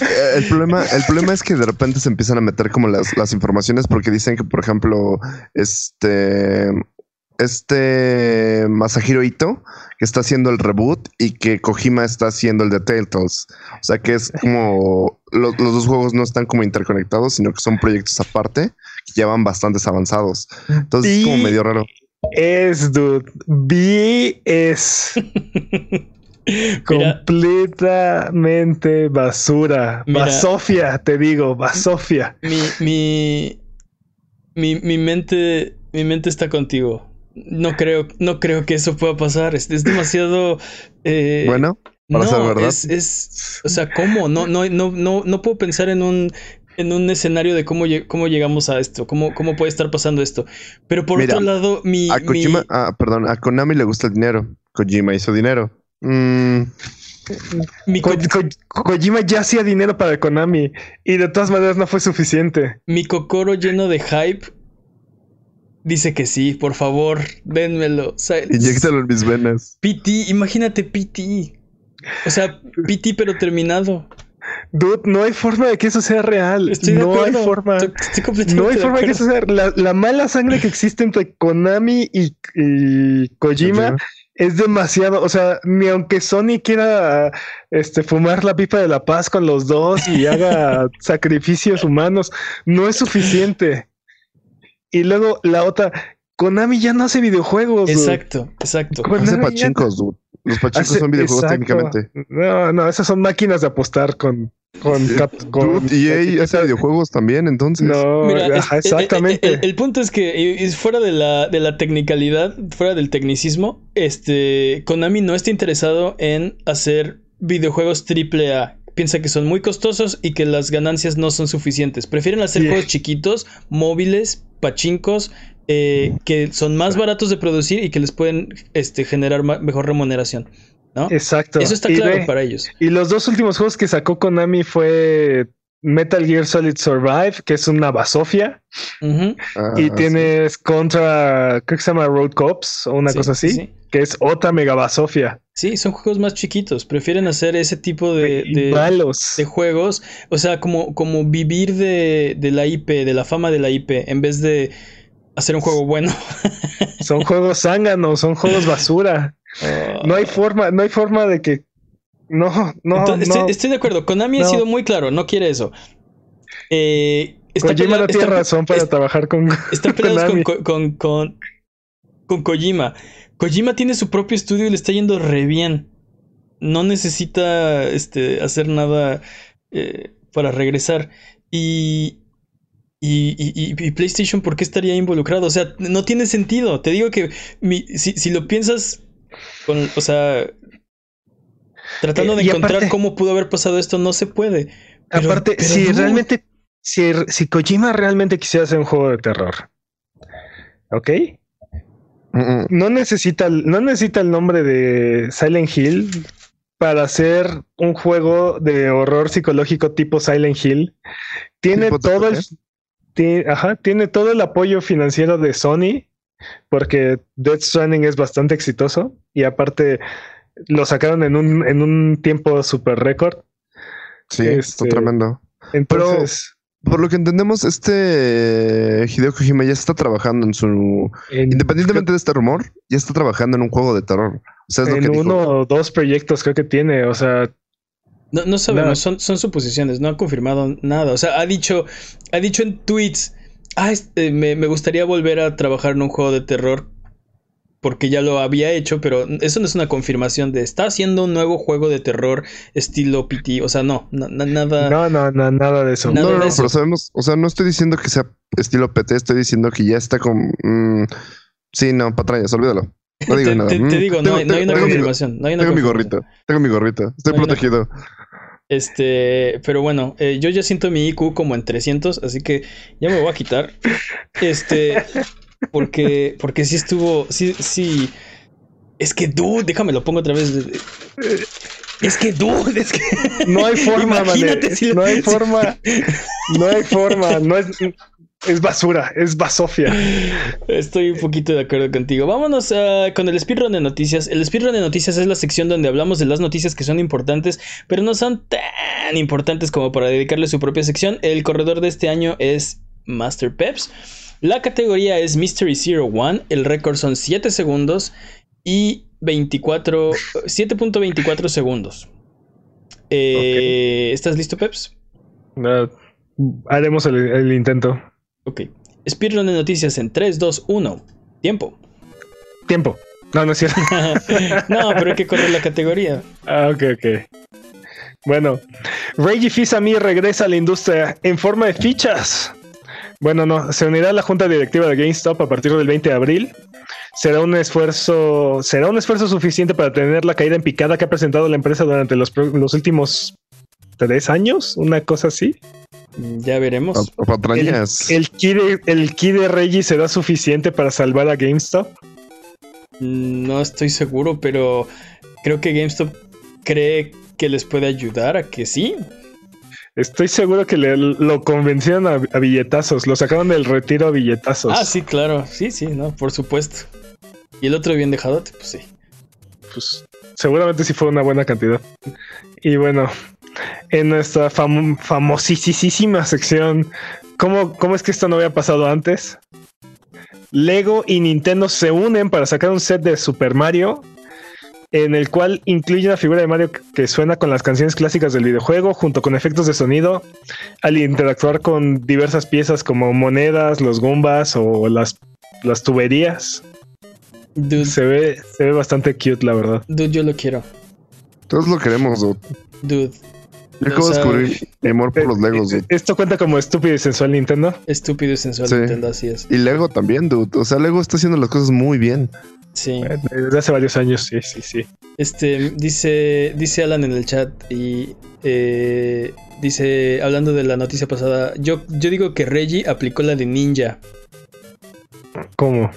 eh, el problema, el problema es que de repente se empiezan a meter como las, las informaciones porque dicen que, por ejemplo, este este Masahiro Ito que está haciendo el reboot y que Kojima está haciendo el de Telltales. O sea que es como los dos juegos no están como interconectados, sino que son proyectos aparte que ya van bastantes avanzados. Entonces es como medio raro. Es, dude. B es. Completamente basura. Basofia, te digo, basofia. Mi, mi, mi, mi, mente, mi mente está contigo. No creo, no creo que eso pueda pasar. Es, demasiado. Eh, bueno, para ser verdad. Es, es, o sea, ¿cómo? No, no, no, no, no puedo pensar en un, en un escenario de cómo, cómo llegamos a esto, cómo, cómo puede estar pasando esto. Pero por otro lado, mi. A Kojima, ah, perdón, a Konami le gusta el dinero. Kojima hizo dinero. Mm. Kojima ya hacía dinero para Konami y de todas maneras no fue suficiente. Mi Kokoro lleno de hype dice que sí, por favor, vénmelo. Inyéctalo en mis venas. PT, imagínate PT. O sea, PT pero terminado. Dude, no hay forma de que eso sea real. no hay forma. no hay forma de que eso sea. La, la, mala sangre que existe entre Konami y, Kojima es demasiado, o sea, ni aunque Sony quiera este, fumar la pipa de la paz con los dos y haga sacrificios humanos, no es suficiente. Y luego la otra, Konami ya no hace videojuegos. Exacto, exacto. hace pachincos, dude. Los pachincos son videojuegos técnicamente. No, no, esas son máquinas de apostar con con, con EA hace videojuegos también, entonces. No, exactamente. El, punto es que fuera de la, de la tecnicalidad, fuera del tecnicismo, este Konami no está interesado en hacer videojuegos triple A. Piensa que son muy costosos y que las ganancias no son suficientes. Prefieren hacer juegos chiquitos, móviles, pachincos, eh, que son más baratos de producir y que les pueden este, generar mejor remuneración. ¿no? Exacto. Eso está claro ve, para ellos. Y los dos últimos juegos que sacó Konami fue Metal Gear Solid Survive, que es una basofia. Ah, y sí. tienes contra, creo que se llama Road Cops o una Sí, cosa así, sí, sí. que es otra mega basofia. Sí, son juegos más chiquitos. Prefieren hacer ese tipo de, de- malos. de juegos. O sea, como, como vivir de, de la IP, de la fama de la IP, en vez de hacer un juego bueno. Son juegos zánganos, son juegos basura. No hay forma, no hay forma de que. No, no, Entonces, no. estoy, estoy de acuerdo. Konami ha sido muy claro, no quiere eso. Eh, está Kojima no tiene razón para es- trabajar con. Están peleados con. Ko- con, con, con Kojima. Kojima tiene su propio estudio y le está yendo re bien. No necesita este, hacer nada eh, para regresar. Y, y, y- y- y PlayStation, ¿por qué estaría involucrado? O sea, no tiene sentido. Te digo que mi- si, si lo piensas, con, o sea, tratando Eh, de encontrar aparte- cómo pudo haber pasado esto, no se puede. Pero- Aparte, pero si realmente. Si, si Kojima realmente quisiera hacer un juego de terror. ¿Ok? No necesita, no necesita el nombre de Silent Hill para hacer un juego de horror psicológico tipo Silent Hill. Tiene ¿Tipo todo el, TPP? ti- ajá, tiene todo el apoyo financiero de Sony porque Death Stranding es bastante exitoso y aparte lo sacaron en un, en un tiempo super récord. Sí, Este- está tremendo. Entonces, Por lo que entendemos, este Hideo Kojima ya está trabajando en su. en, Independientemente de este rumor, ya está trabajando en un juego de terror. O sea, es lo en que uno dijo. o dos proyectos creo que tiene, o sea, No, no sabemos, son, son suposiciones, no ha confirmado nada. O sea, ha dicho, ha dicho en tweets, ah, este, me, me gustaría volver a trabajar en un juego de terror porque ya lo había hecho, pero eso no es una confirmación de está haciendo un nuevo juego de terror estilo PT. O sea, no, na- na- nada. no, no, no, nada de eso. Nada No, no, de no, eso. pero sabemos, o sea, no estoy diciendo que sea estilo PT, estoy diciendo que ya está con. mm, sí, no, patrañas, olvídalo. No digo te, nada. te- te Mm, digo, no, tengo- hay, no hay una tengo mi- confirmación. No hay una Tengo mi gorrito, tengo mi gorrito, estoy protegido. Este, pero bueno, eh, yo ya siento mi IQ como en 300, así que ya me voy a quitar. Este, porque, porque sí estuvo, sí, sí. Es que, dude, déjame lo pongo otra vez. Es que, dude, es que. No hay forma, Imagínate mané. si lo- no hay forma, no hay forma, no es, es basura, es basofia. Estoy un poquito de acuerdo contigo. Vámonos ah, con el speedrun de noticias. El speedrun de noticias es la sección donde hablamos de las noticias que son importantes, pero no son tan importantes como para dedicarle su propia sección. El corredor de este año es Master Peps. La categoría es Mystery Zero One. El récord son 7 segundos y 24, 7.24 segundos. Eh, ¿Estás listo, Peps? Haremos el, el intento. Ok. Speedrun de noticias en 3, 2, 1. Tiempo. Tiempo. No, no es cierto. no, pero hay que correr la categoría. Ah, ok, ok. Bueno, Reggie Fils-Aimé regresa a la industria en forma de fichas. Bueno, no, se unirá a la junta directiva de GameStop a partir del 20 de abril. Será un esfuerzo, será un esfuerzo suficiente para tener la caída en picada que ha presentado la empresa durante los, últimos tres años, una cosa así. Ya veremos. Patrañas. El ki de, el ki de Reggie será suficiente para salvar a GameStop. No estoy seguro, pero creo que GameStop cree que les puede ayudar a que sí. Estoy seguro que le- lo convencieron a, a billetazos, lo sacaron del retiro a billetazos. Ah, sí, claro. Sí, sí, no, por supuesto. Y el otro bien dejado, pues sí. pues seguramente sí fue una buena cantidad. Y bueno, en nuestra fam famosísima sección, ¿cómo, ¿cómo es que esto no había pasado antes? Lego y Nintendo se unen para sacar un set de Super Mario en el cual incluye una figura de Mario que suena con las canciones clásicas del videojuego junto con efectos de sonido al interactuar con diversas piezas como monedas, los Goombas o las, las tuberías. Dude, Se ve, se ve bastante cute, la verdad. dude, yo lo quiero. Todos lo queremos, dude. Dude, Yo acabo de sea, descubrir mi amor por los Legos, Eh, dude. Esto cuenta como estúpido y sensual Nintendo. estúpido y sensual Sí. Nintendo, así es. Y Lego también, dude. O sea, Lego está haciendo las cosas muy bien. Sí. Eh, Desde hace varios años, sí, sí, sí. Este, dice, dice Alan en el chat y eh, dice, hablando de la noticia pasada, yo, yo digo que Reggie aplicó la de ninja. ¿Cómo?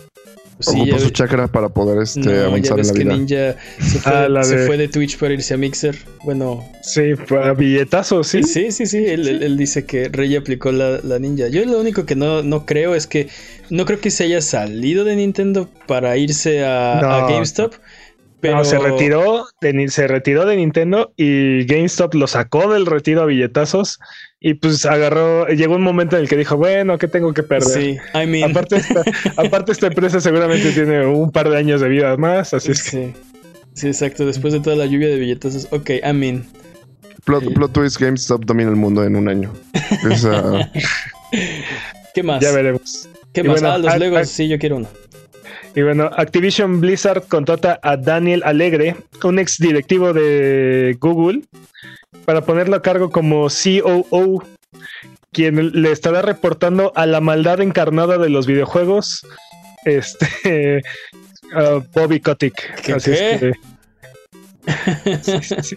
Sí, Ocupó su chakra para poder este, no, ya avanzar en la que vida. Ninja se fue, Ah, la se de- fue de Twitch para irse a Mixer. Bueno, Sí, fue a billetazos, sí. sí, sí, sí. Él, él- él dice que Rey aplicó la, la ninja. Yo lo único que no, no creo es que no creo que se haya salido de Nintendo para irse a, No. a GameStop. Pero No, se retiró, de, se retiró de Nintendo y GameStop lo sacó del retiro a billetazos y pues agarró, llegó un momento en el que dijo, bueno, ¿qué tengo que perder? Sí, I mean. Aparte esta, aparte esta empresa seguramente tiene un par de años de vida más, así es que sí. Sí, exacto. Después de toda la lluvia de billetazos. Ok, I mean. Plot, Sí. plot twist, GameStop domina el mundo en un año. Esa- ¿Qué más? ya veremos. ¿Qué Y más? bueno, ah, los ah, Legos. ah. Sí, yo quiero uno. Y bueno, Activision Blizzard contrata a Daniel Alegre, un ex directivo de Google, para ponerlo a cargo como COO, quien le estará reportando a la maldad encarnada de los videojuegos, este a Bobby Kotick. ¿Qué, Así es que sí, sí, sí.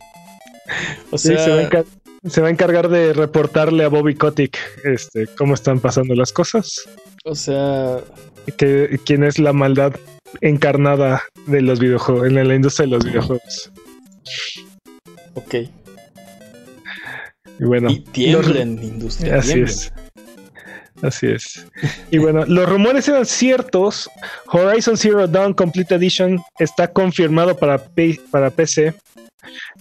O sea, se, va a se va a encargar de reportarle a Bobby Kotick este, cómo están pasando las cosas. o sea, que quién es la maldad encarnada de los videojuegos, en la industria de los videojuegos. ok. Y bueno, y tiembla en la industria. así es. Así es. Y bueno, los rumores eran ciertos. Horizon Zero Dawn Complete Edition está confirmado para, P- para PC.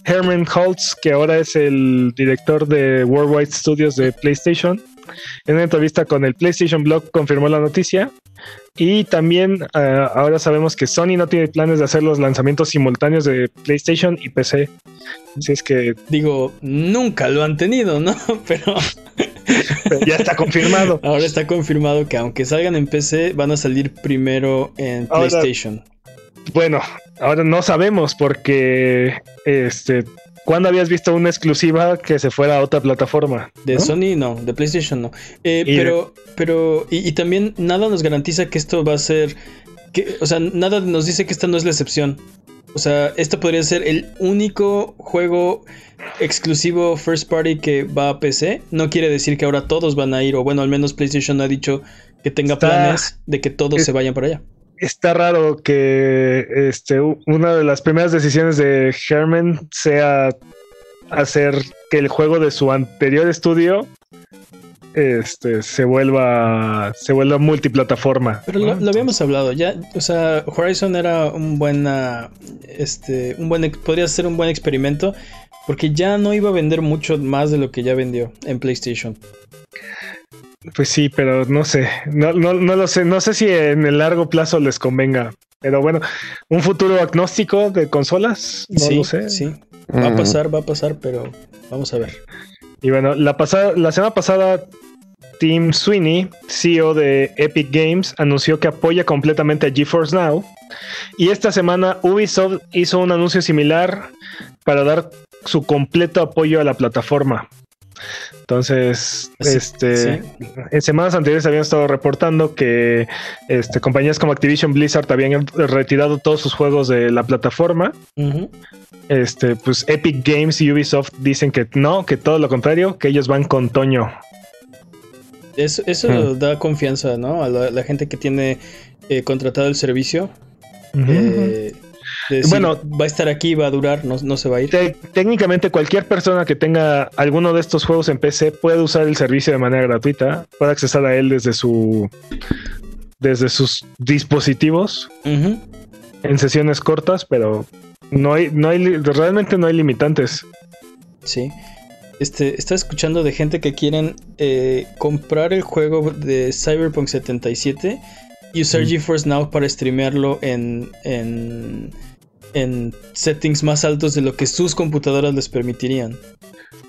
Herman Holtz, que ahora es el director de Worldwide Studios de PlayStation, en una entrevista con el PlayStation Blog confirmó la noticia. Y también eh, ahora sabemos que Sony no tiene planes de hacer los lanzamientos simultáneos de PlayStation y PC. Así es que Digo, nunca lo han tenido, ¿no? Pero ya está confirmado. ahora está confirmado que aunque salgan en PC, van a salir primero en Ahora- PlayStation. Bueno, ahora no sabemos porque este ¿cuándo habías visto una exclusiva que se fuera a otra plataforma? De ¿no? Sony no, de PlayStation no. Eh, Y de- pero, pero, y, y también nada nos garantiza que esto va a ser, que, o sea, nada nos dice que esta no es la excepción. O sea, esto podría ser el único juego exclusivo first party que va a PC. No quiere decir que ahora todos van a ir, o bueno, al menos PlayStation ha dicho que tenga Está- planes de que todos es- se vayan para allá. Está raro que este una de las primeras decisiones de Herman sea hacer que el juego de su anterior estudio este se vuelva se vuelva multiplataforma. Pero ¿no? lo, lo habíamos hablado, ya, o sea, Horizon era un buena, este, un buen, podría ser un buen experimento, porque ya no iba a vender mucho más de lo que ya vendió en PlayStation. Pues sí, pero no sé, no, no, no lo sé, no sé si en el largo plazo les convenga. Pero bueno, un futuro agnóstico de consolas, no sí, lo sé. sí, va a pasar, va a pasar, pero vamos a ver. Y bueno, la pasada, la semana pasada, Tim Sweeney, CEO de Epic Games, anunció que apoya completamente a GeForce Now. Y esta semana Ubisoft hizo un anuncio similar para dar su completo apoyo a la plataforma. Entonces, Sí, este, sí. en semanas anteriores habían estado reportando que este, compañías como Activision Blizzard habían retirado todos sus juegos de la plataforma. Este, pues Epic Games y Ubisoft dicen que no, que todo lo contrario, que ellos van con Toño. Eso, eso Hmm. da confianza, ¿no? A la, la gente que tiene eh, contratado el servicio. eh, de decir, Bueno. va a estar aquí, va a durar, no, no se va a ir. Te- técnicamente cualquier persona que tenga alguno de estos juegos en PC puede usar el servicio de manera gratuita, puede accesar a él desde su desde sus dispositivos en sesiones cortas, pero no hay no hay realmente no hay limitantes. Sí. Este, está escuchando de gente que quieren eh, comprar el juego de Cyberpunk 77 y usar Mm. GeForce Now para streamearlo en, en, en settings más altos de lo que sus computadoras les permitirían.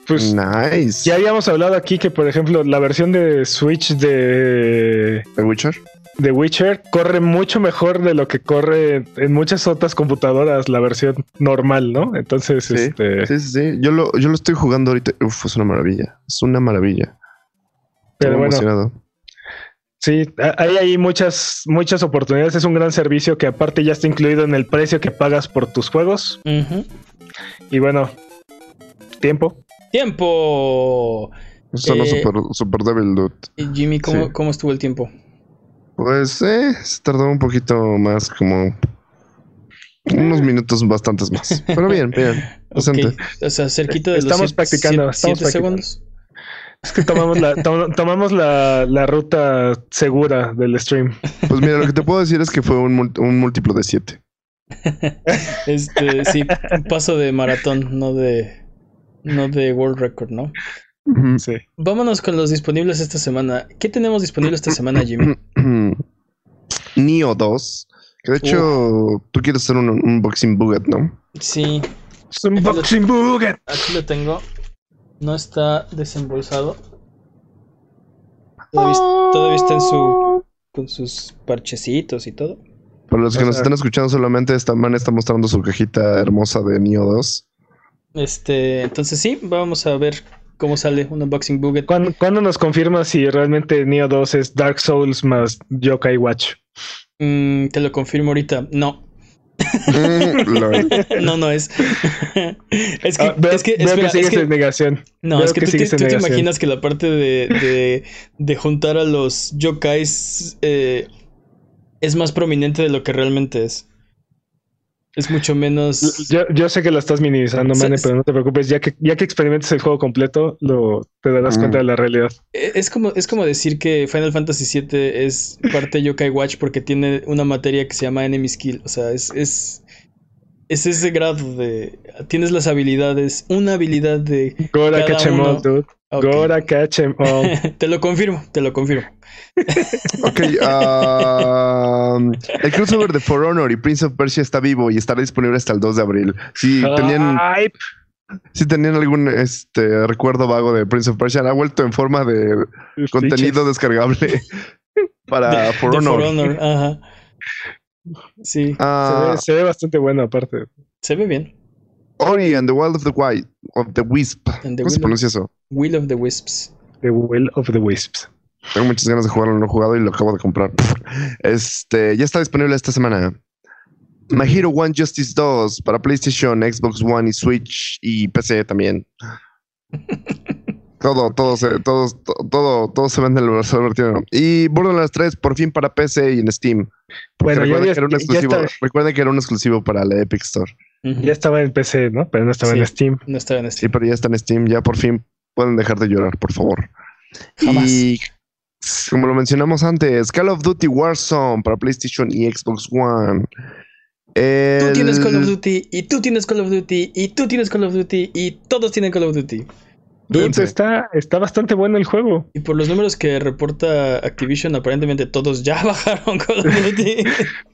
Pues Nice. ya habíamos hablado aquí que por ejemplo la versión de Switch de ¿The Witcher? The Witcher corre mucho mejor de lo que corre en muchas otras computadoras la versión normal, ¿no? Entonces, Sí, este, Sí, sí, sí. Yo lo, yo lo estoy jugando ahorita. Uf, es una maravilla. Es una maravilla. pero Estoy bueno, emocionado. Sí, ha- hay ahí muchas, muchas oportunidades. Es un gran servicio que aparte ya está incluido en el precio que pagas por tus juegos. Y bueno, tiempo. ¡Tiempo! Sonó Eh, súper super débil, dude. Y Jimmy, ¿cómo, Sí. cómo estuvo el tiempo? Pues eh, se tardó un poquito más, como unos minutos bastantes más. Pero bien, bien. O sea, cerquita de los Estamos siete- practicando, siete- estamos siete practicando. segundos. Es que tomamos la, to- tomamos la, la ruta segura del stream. Pues mira, lo que te puedo decir es que fue un, múltiplo de 7. Este, sí, un paso de maratón, no de, no de world record, ¿no? Sí. Vámonos con los disponibles esta semana. ¿Qué tenemos disponible esta semana, Jimmy? Neo 2. Que de hecho, tú quieres hacer un un unboxing buget, ¿no? Sí, Es un boxing buget. aquí lo tengo. No está desembolsado. Todavía, todavía está en su con sus parchecitos y todo. Para los que O nos están escuchando solamente, esta man está mostrando su cajita hermosa de Neo 2. Este, entonces sí, vamos a ver cómo sale un unboxing buget. ¿Cuándo, cuándo nos confirma si realmente Neo 2 es Dark Souls más Yokai Watch? Mm, te lo confirmo ahorita. No. no, no es. es que, Ah, veo, es que, veo espera, que sigues es que- en negación. No, Veo es que, que tú, te- tú te imaginas que la parte de, de, de juntar a los yokais eh, es más prominente de lo que realmente es. Es mucho menos. Yo, yo sé que lo estás minimizando, Mane, pero no te preocupes. Ya que, ya que experimentes el juego completo, lo, te darás Mm. cuenta de la realidad. Eh, Es como, es como decir que Final Fantasy VII es parte Yokai Watch porque tiene una materia que se llama Enemy Skill. O sea, es, es, es ese grado de. Tienes las habilidades, una habilidad de. Gora dude. Ok. Gora catch all. te lo confirmo, te lo confirmo. Ok, ah, el crossover de For Honor y Prince of Persia está vivo y estará disponible hasta el 2 de abril. Si tenían, si tenían algún este recuerdo vago de Prince of Persia, ha vuelto en forma de contenido descargable para De- For de Honor. For Honor, ajá. Sí, Se Ah, ve, se ve bastante bueno, aparte. se ve bien. Ori and the Wild of the White of the Wisp. And the ¿Cómo se pronuncia eso? Will of the Wisps. The Will of the Wisps. Tengo muchas ganas de jugarlo, no he jugado y lo acabo de comprar. Este, ya está disponible esta semana. My Hero One Justice 2 para PlayStation, Xbox One y Switch y PC también. Todo, todo, todo, todo, todo se vende en el universo vertido. Y Borderlands 3 por fin para PC y en Steam. Bueno, ya, recuerden, ya- que era un exclusivo, recuerden que era un exclusivo para la Epic Store. Ya estaba en PC, ¿no? Pero no estaba Sí. en Steam. No estaba en Sí, Steam. pero ya está en Steam. Ya por fin pueden dejar de llorar, por favor. Jamás. Y como lo mencionamos antes, Call of Duty Warzone para PlayStation y Xbox One. Tú tienes Call of Duty, y tú tienes Call of Duty, y tú tienes Call of Duty, y todos tienen Call of Duty. Dude, está, está bastante bueno el juego. Y por los números que reporta Activision, aparentemente todos ya bajaron Call of Duty.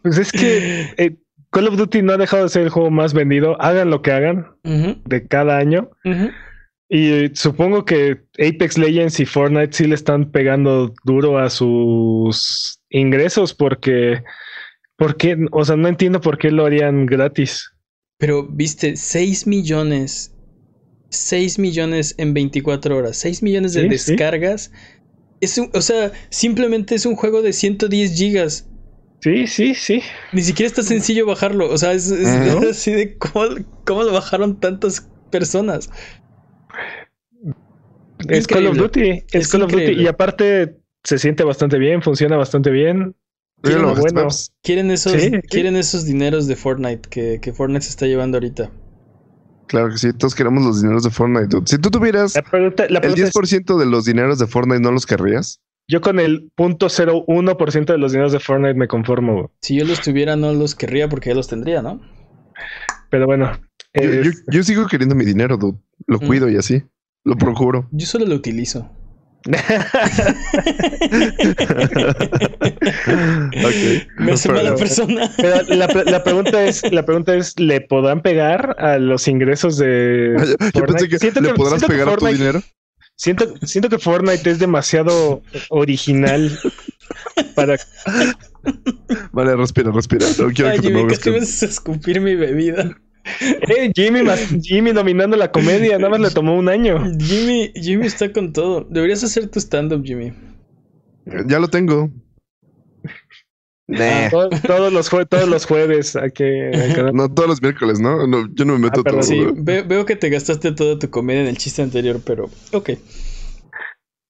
Pues es que eh, Call of Duty no ha dejado de ser el juego más vendido. Hagan lo que hagan de cada año. Y supongo que Apex Legends y Fortnite sí le están pegando duro a sus ingresos porque, porque, o sea, no entiendo por qué lo harían gratis. Pero viste, 6 millones. 6 millones en 24 horas. 6 millones de Sí, sí. descargas. Es un, o sea, simplemente es un juego de 110 gigas. Sí, sí, sí. Ni siquiera está sencillo bajarlo. O sea, es, así de cómo, cómo lo bajaron tantas personas. Es Call of. Duty. Es, Es Call of Duty. Y aparte se siente bastante bien, funciona bastante bien. Lo Bueno. Quieren esos, Sí, sí. quieren esos dineros de Fortnite que, que Fortnite se está llevando ahorita. Claro que sí, todos queremos los dineros de Fortnite. dude. Si tú tuvieras La pregunta, la el pregunta es, 10% de los dineros de Fortnite, ¿no los querrías? Yo con el .01% de los dineros de Fortnite me conformo. Si yo los tuviera, no los querría porque ya los tendría, ¿no? Pero bueno. Yo, yo- es- yo sigo queriendo mi dinero, dude. Lo Mm. cuido y así. Lo procuro. Yo solo lo utilizo. ok. Me hace Pero- mala persona. Pero la, pre- la pregunta es, la pregunta es, ¿le podrán pegar a los ingresos de Yo, yo pensé Fortnite? que le que- podrás pegar a tu dinero. Siento, siento que Fortnite es demasiado original para Vale, respira, respira. No quiero Ay, que te Jimmy, casi me haces escupir mi bebida. Eh, Jimmy, mas- Jimmy dominando la comedia, nada más le tomó un año. Jimmy, Jimmy está con todo. Deberías hacer tu stand-up, Jimmy. Ya lo tengo. Nah. To- Todos los, jue- todos los jueves que- No, todos los miércoles, ¿no? No, yo no me meto Ah, todo. Sí, ve- veo que te gastaste toda tu comedia en el chiste anterior, pero ok.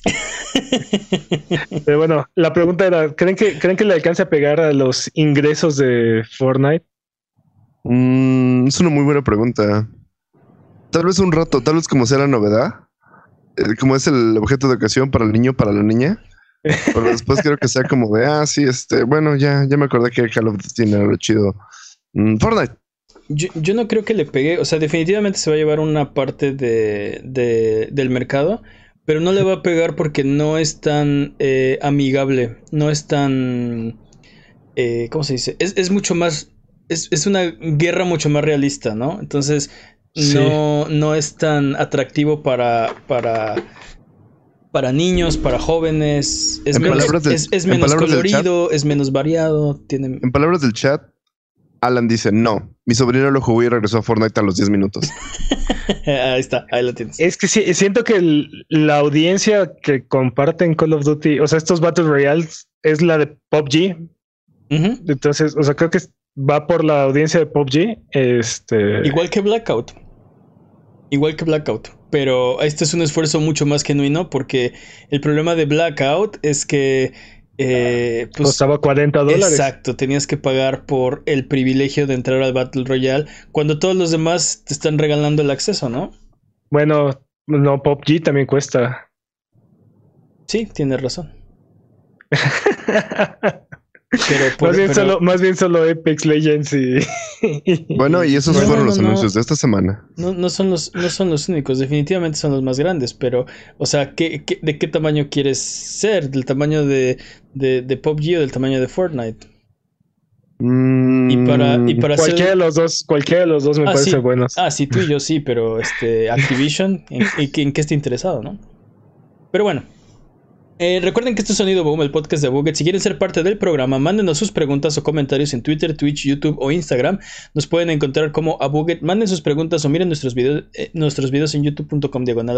Pero bueno, la pregunta era, ¿creen que, ¿creen que le alcance a pegar a los ingresos de Fortnite? Mm, es una muy buena pregunta. Tal vez un rato, tal vez como sea la novedad, eh, como es el objeto de ocasión para el niño, para la niña. Pero después creo que sea como de, ah, sí, este, bueno, ya, ya me acordé que Call of Duty tiene algo chido. Mm, Fortnite. Yo, yo no creo que le pegue, o sea, definitivamente se va a llevar una parte de, de- del mercado, pero no le va a pegar porque no es tan eh, amigable, no es tan, eh, ¿cómo se dice? Es, es mucho más, es, es una guerra mucho más realista, ¿no? Entonces, Sí. no, no es tan atractivo para, para, para niños, para jóvenes, es En menos, del- es- es en menos chat. colorido, es menos variado, tiene... En palabras del chat, Alan dice, no, mi sobrino lo jugó y regresó a Fortnite a los 10 minutos. ahí está, ahí lo tienes. Es que sí, siento que el- la audiencia que comparten Call of Duty, o sea, estos Battle Royales, es la de PUBG. Ujú. Entonces, o sea, creo que va por la audiencia de PUBG. Este. Igual que Blackout. Igual que Blackout. Pero este es un esfuerzo mucho más genuino porque el problema de Blackout es que... eh, pues, costaba 40 dólares. Exacto, tenías que pagar por el privilegio de entrar al Battle Royale cuando todos los demás te están regalando el acceso, ¿no? Bueno, no, PUBG también cuesta. Sí, tienes razón. Pero por- más, bien pero- solo, más bien solo Apex Legends y. Bueno, y esos No, fueron no, los no. anuncios de esta semana. No, no son los, no son los únicos, definitivamente son los más grandes, pero, o sea, ¿qué, qué- de qué tamaño quieres ser? ¿Del tamaño de, de, de PUBG o del tamaño de Fortnite? Mm, Y para, y para hacer- cualquiera de los dos, cualquiera de los dos me Ah, parece sí. buenos. Ah, sí, tú y yo sí, pero este Activision, ¿en, en qué está interesado, no? Pero bueno. Eh, recuerden que este es Sonido Boom, el podcast de Buget. Si quieren ser parte del programa, mándenos sus preguntas o comentarios en Twitter, Twitch, YouTube o Instagram. Nos pueden encontrar como a Buget. Manden sus preguntas o miren nuestros videos, eh, nuestros videos en youtube.com diagonal.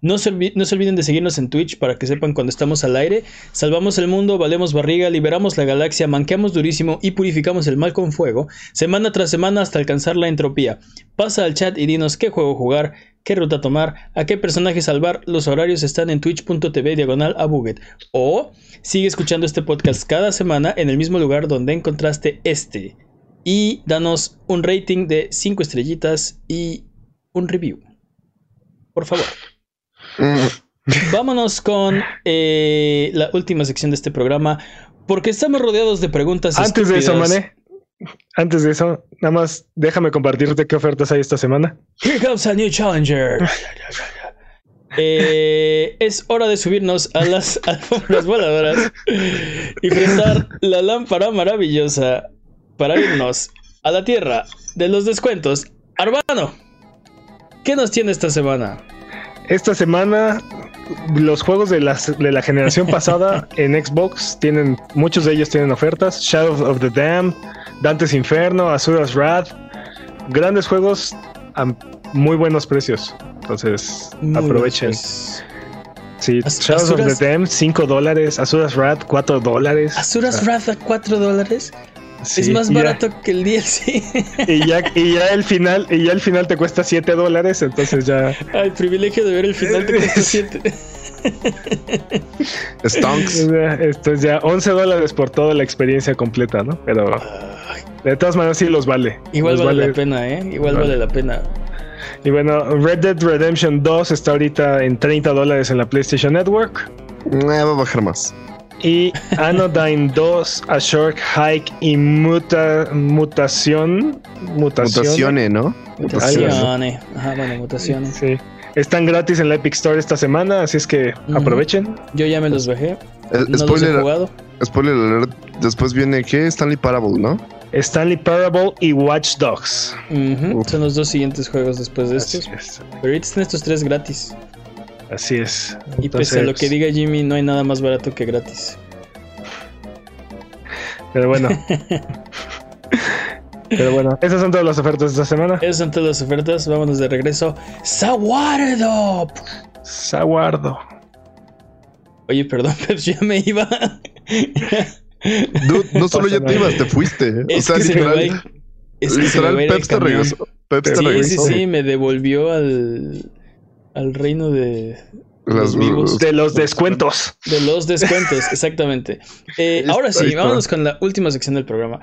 No se, no se olviden de seguirnos en Twitch para que sepan cuando estamos al aire. Salvamos el mundo, valemos barriga, liberamos la galaxia, manqueamos durísimo y purificamos el mal con fuego, semana tras semana hasta alcanzar la entropía. Pasa al chat y dinos qué juego jugar, qué ruta tomar, a qué personaje salvar. Los horarios están en twitch.tv diagonal a Buget. O sigue escuchando este podcast cada semana en el mismo lugar donde encontraste este. Y danos un rating de 5 estrellitas y un review. Por favor. Vámonos con eh, la última sección de este programa. Porque estamos rodeados de preguntas. Antes de eso. Mané. Antes de eso, nada más déjame compartirte qué ofertas hay esta semana. Here comes a new challenger. Eh, es hora de subirnos a las alfombras voladoras y prestar la lámpara maravillosa para irnos a la tierra de los descuentos. Arbano, ¿qué nos tiene esta semana? Esta semana, los juegos de, las- de la generación pasada en Xbox tienen, muchos de ellos tienen ofertas. Shadow of the Dam, Dante's Inferno, Asura's Wrath. Grandes juegos a muy buenos precios. Entonces, Muy aprovechen. Sí, As- Shadows of the Dam, 5 dólares. Asura's Wrath, 4 dólares. Asuras Ah, Wrath a 4 dólares. sí, es más ya- barato que el DLC. Y ya, y ya el final, y ya el final te cuesta 7 dólares, entonces ya. Ay, privilegio de ver el final te cuesta 7. Stonks. Esto es ya 11 dólares por toda la experiencia completa, ¿no? Pero de todas maneras sí los vale. Igual Los vale, la pena, ¿eh? Igual Vale. vale la pena. Y bueno, Red Dead Redemption 2 está ahorita en 30 dólares en la PlayStation Network. Eh, va a bajar más. Y Anodyne 2, A Short Hike y muta, Mutación. Mutación. Mutaciones, ¿no? Mutaciones. Ajá, bueno, mutaciones. Sí. Están gratis en la Epic Store esta semana, así es que aprovechen. Yo ya me los bajé. Eh, No los he spoiler, jugado. spoiler alert. Después viene que Stanley Parable, ¿no? Stanley Parable y Watch Dogs. Son los dos siguientes juegos después de Así estos. es. Pero ahorita están estos tres gratis. Así es. Y pese a lo Entonces, que diga Jimmy, no hay nada más barato que gratis. Pero bueno. Pero bueno, esas son todas las ofertas de esta semana. Esas son todas las ofertas. Vámonos de regreso. ¡Saguardo! Saguardo. Oye, perdón, pero ya me iba. Dude, no solo ya te ibas, te fuiste. ¿eh? Es o sea, literal, es que se me literal Peps te regresó. Peps Sí, sí, regresó. sí, me devolvió al, al reino de, Los vivos. De los descuentos. De los descuentos, exactamente. Eh, ahora sí, vámonos con la última sección del programa.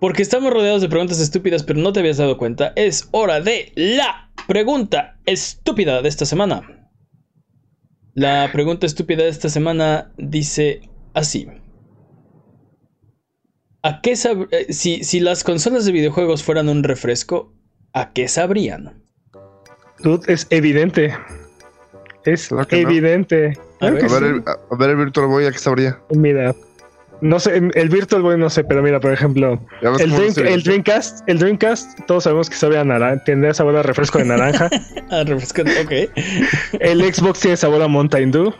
Porque estamos rodeados de preguntas estúpidas, pero no te habías dado cuenta. Es hora de la pregunta estúpida de esta semana. La pregunta estúpida de esta semana dice así. ¿A qué sab- eh, si, si las consolas de videojuegos fueran un refresco, ¿a qué sabrían? Dude, es evidente. Es Claro que no. evidente. A Claro ver. que A ver, sí. el, a ver el Virtual Boy, ¿a qué sabría? Mira, no sé, el Virtual Boy no sé, pero mira, por ejemplo, el, Dream- Dreamcast, el Dreamcast, todos sabemos que sabe a naranja, tiene sabor a refresco de naranja. Ah, refresco, ok. el Xbox tiene sabor a Mountain Dew.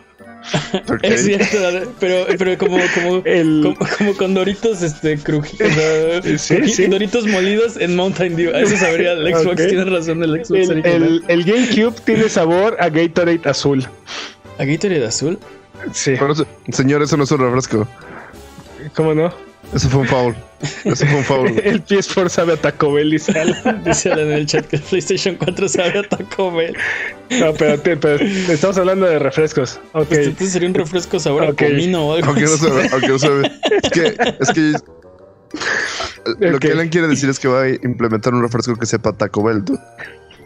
Es cierto, pero, pero como, como, El, como, como con doritos este, crujidos. Sí, sí. Doritos molidos en Mountain Dew. A eso sabría el Xbox. Tiene razón, el Xbox el, el- el GameCube tiene sabor a Gatorade azul. ¿A Gatorade azul? Sí, Pero, señor, eso no es un refresco. ¿Cómo no? Eso fue un foul. Eso fue un foul. El PS4 sabe a Taco Bell y sal. Dice Alan en el chat que el PlayStation 4 sabe a Taco Bell. No, pero, pero estamos hablando de refrescos. Ok. Pues entonces sería un refresco sabor a comino o algo Aunque no sabe, aunque no sabe. Es que, es que lo que Alan quiere decir es que va a implementar un refresco que sepa Taco Bell.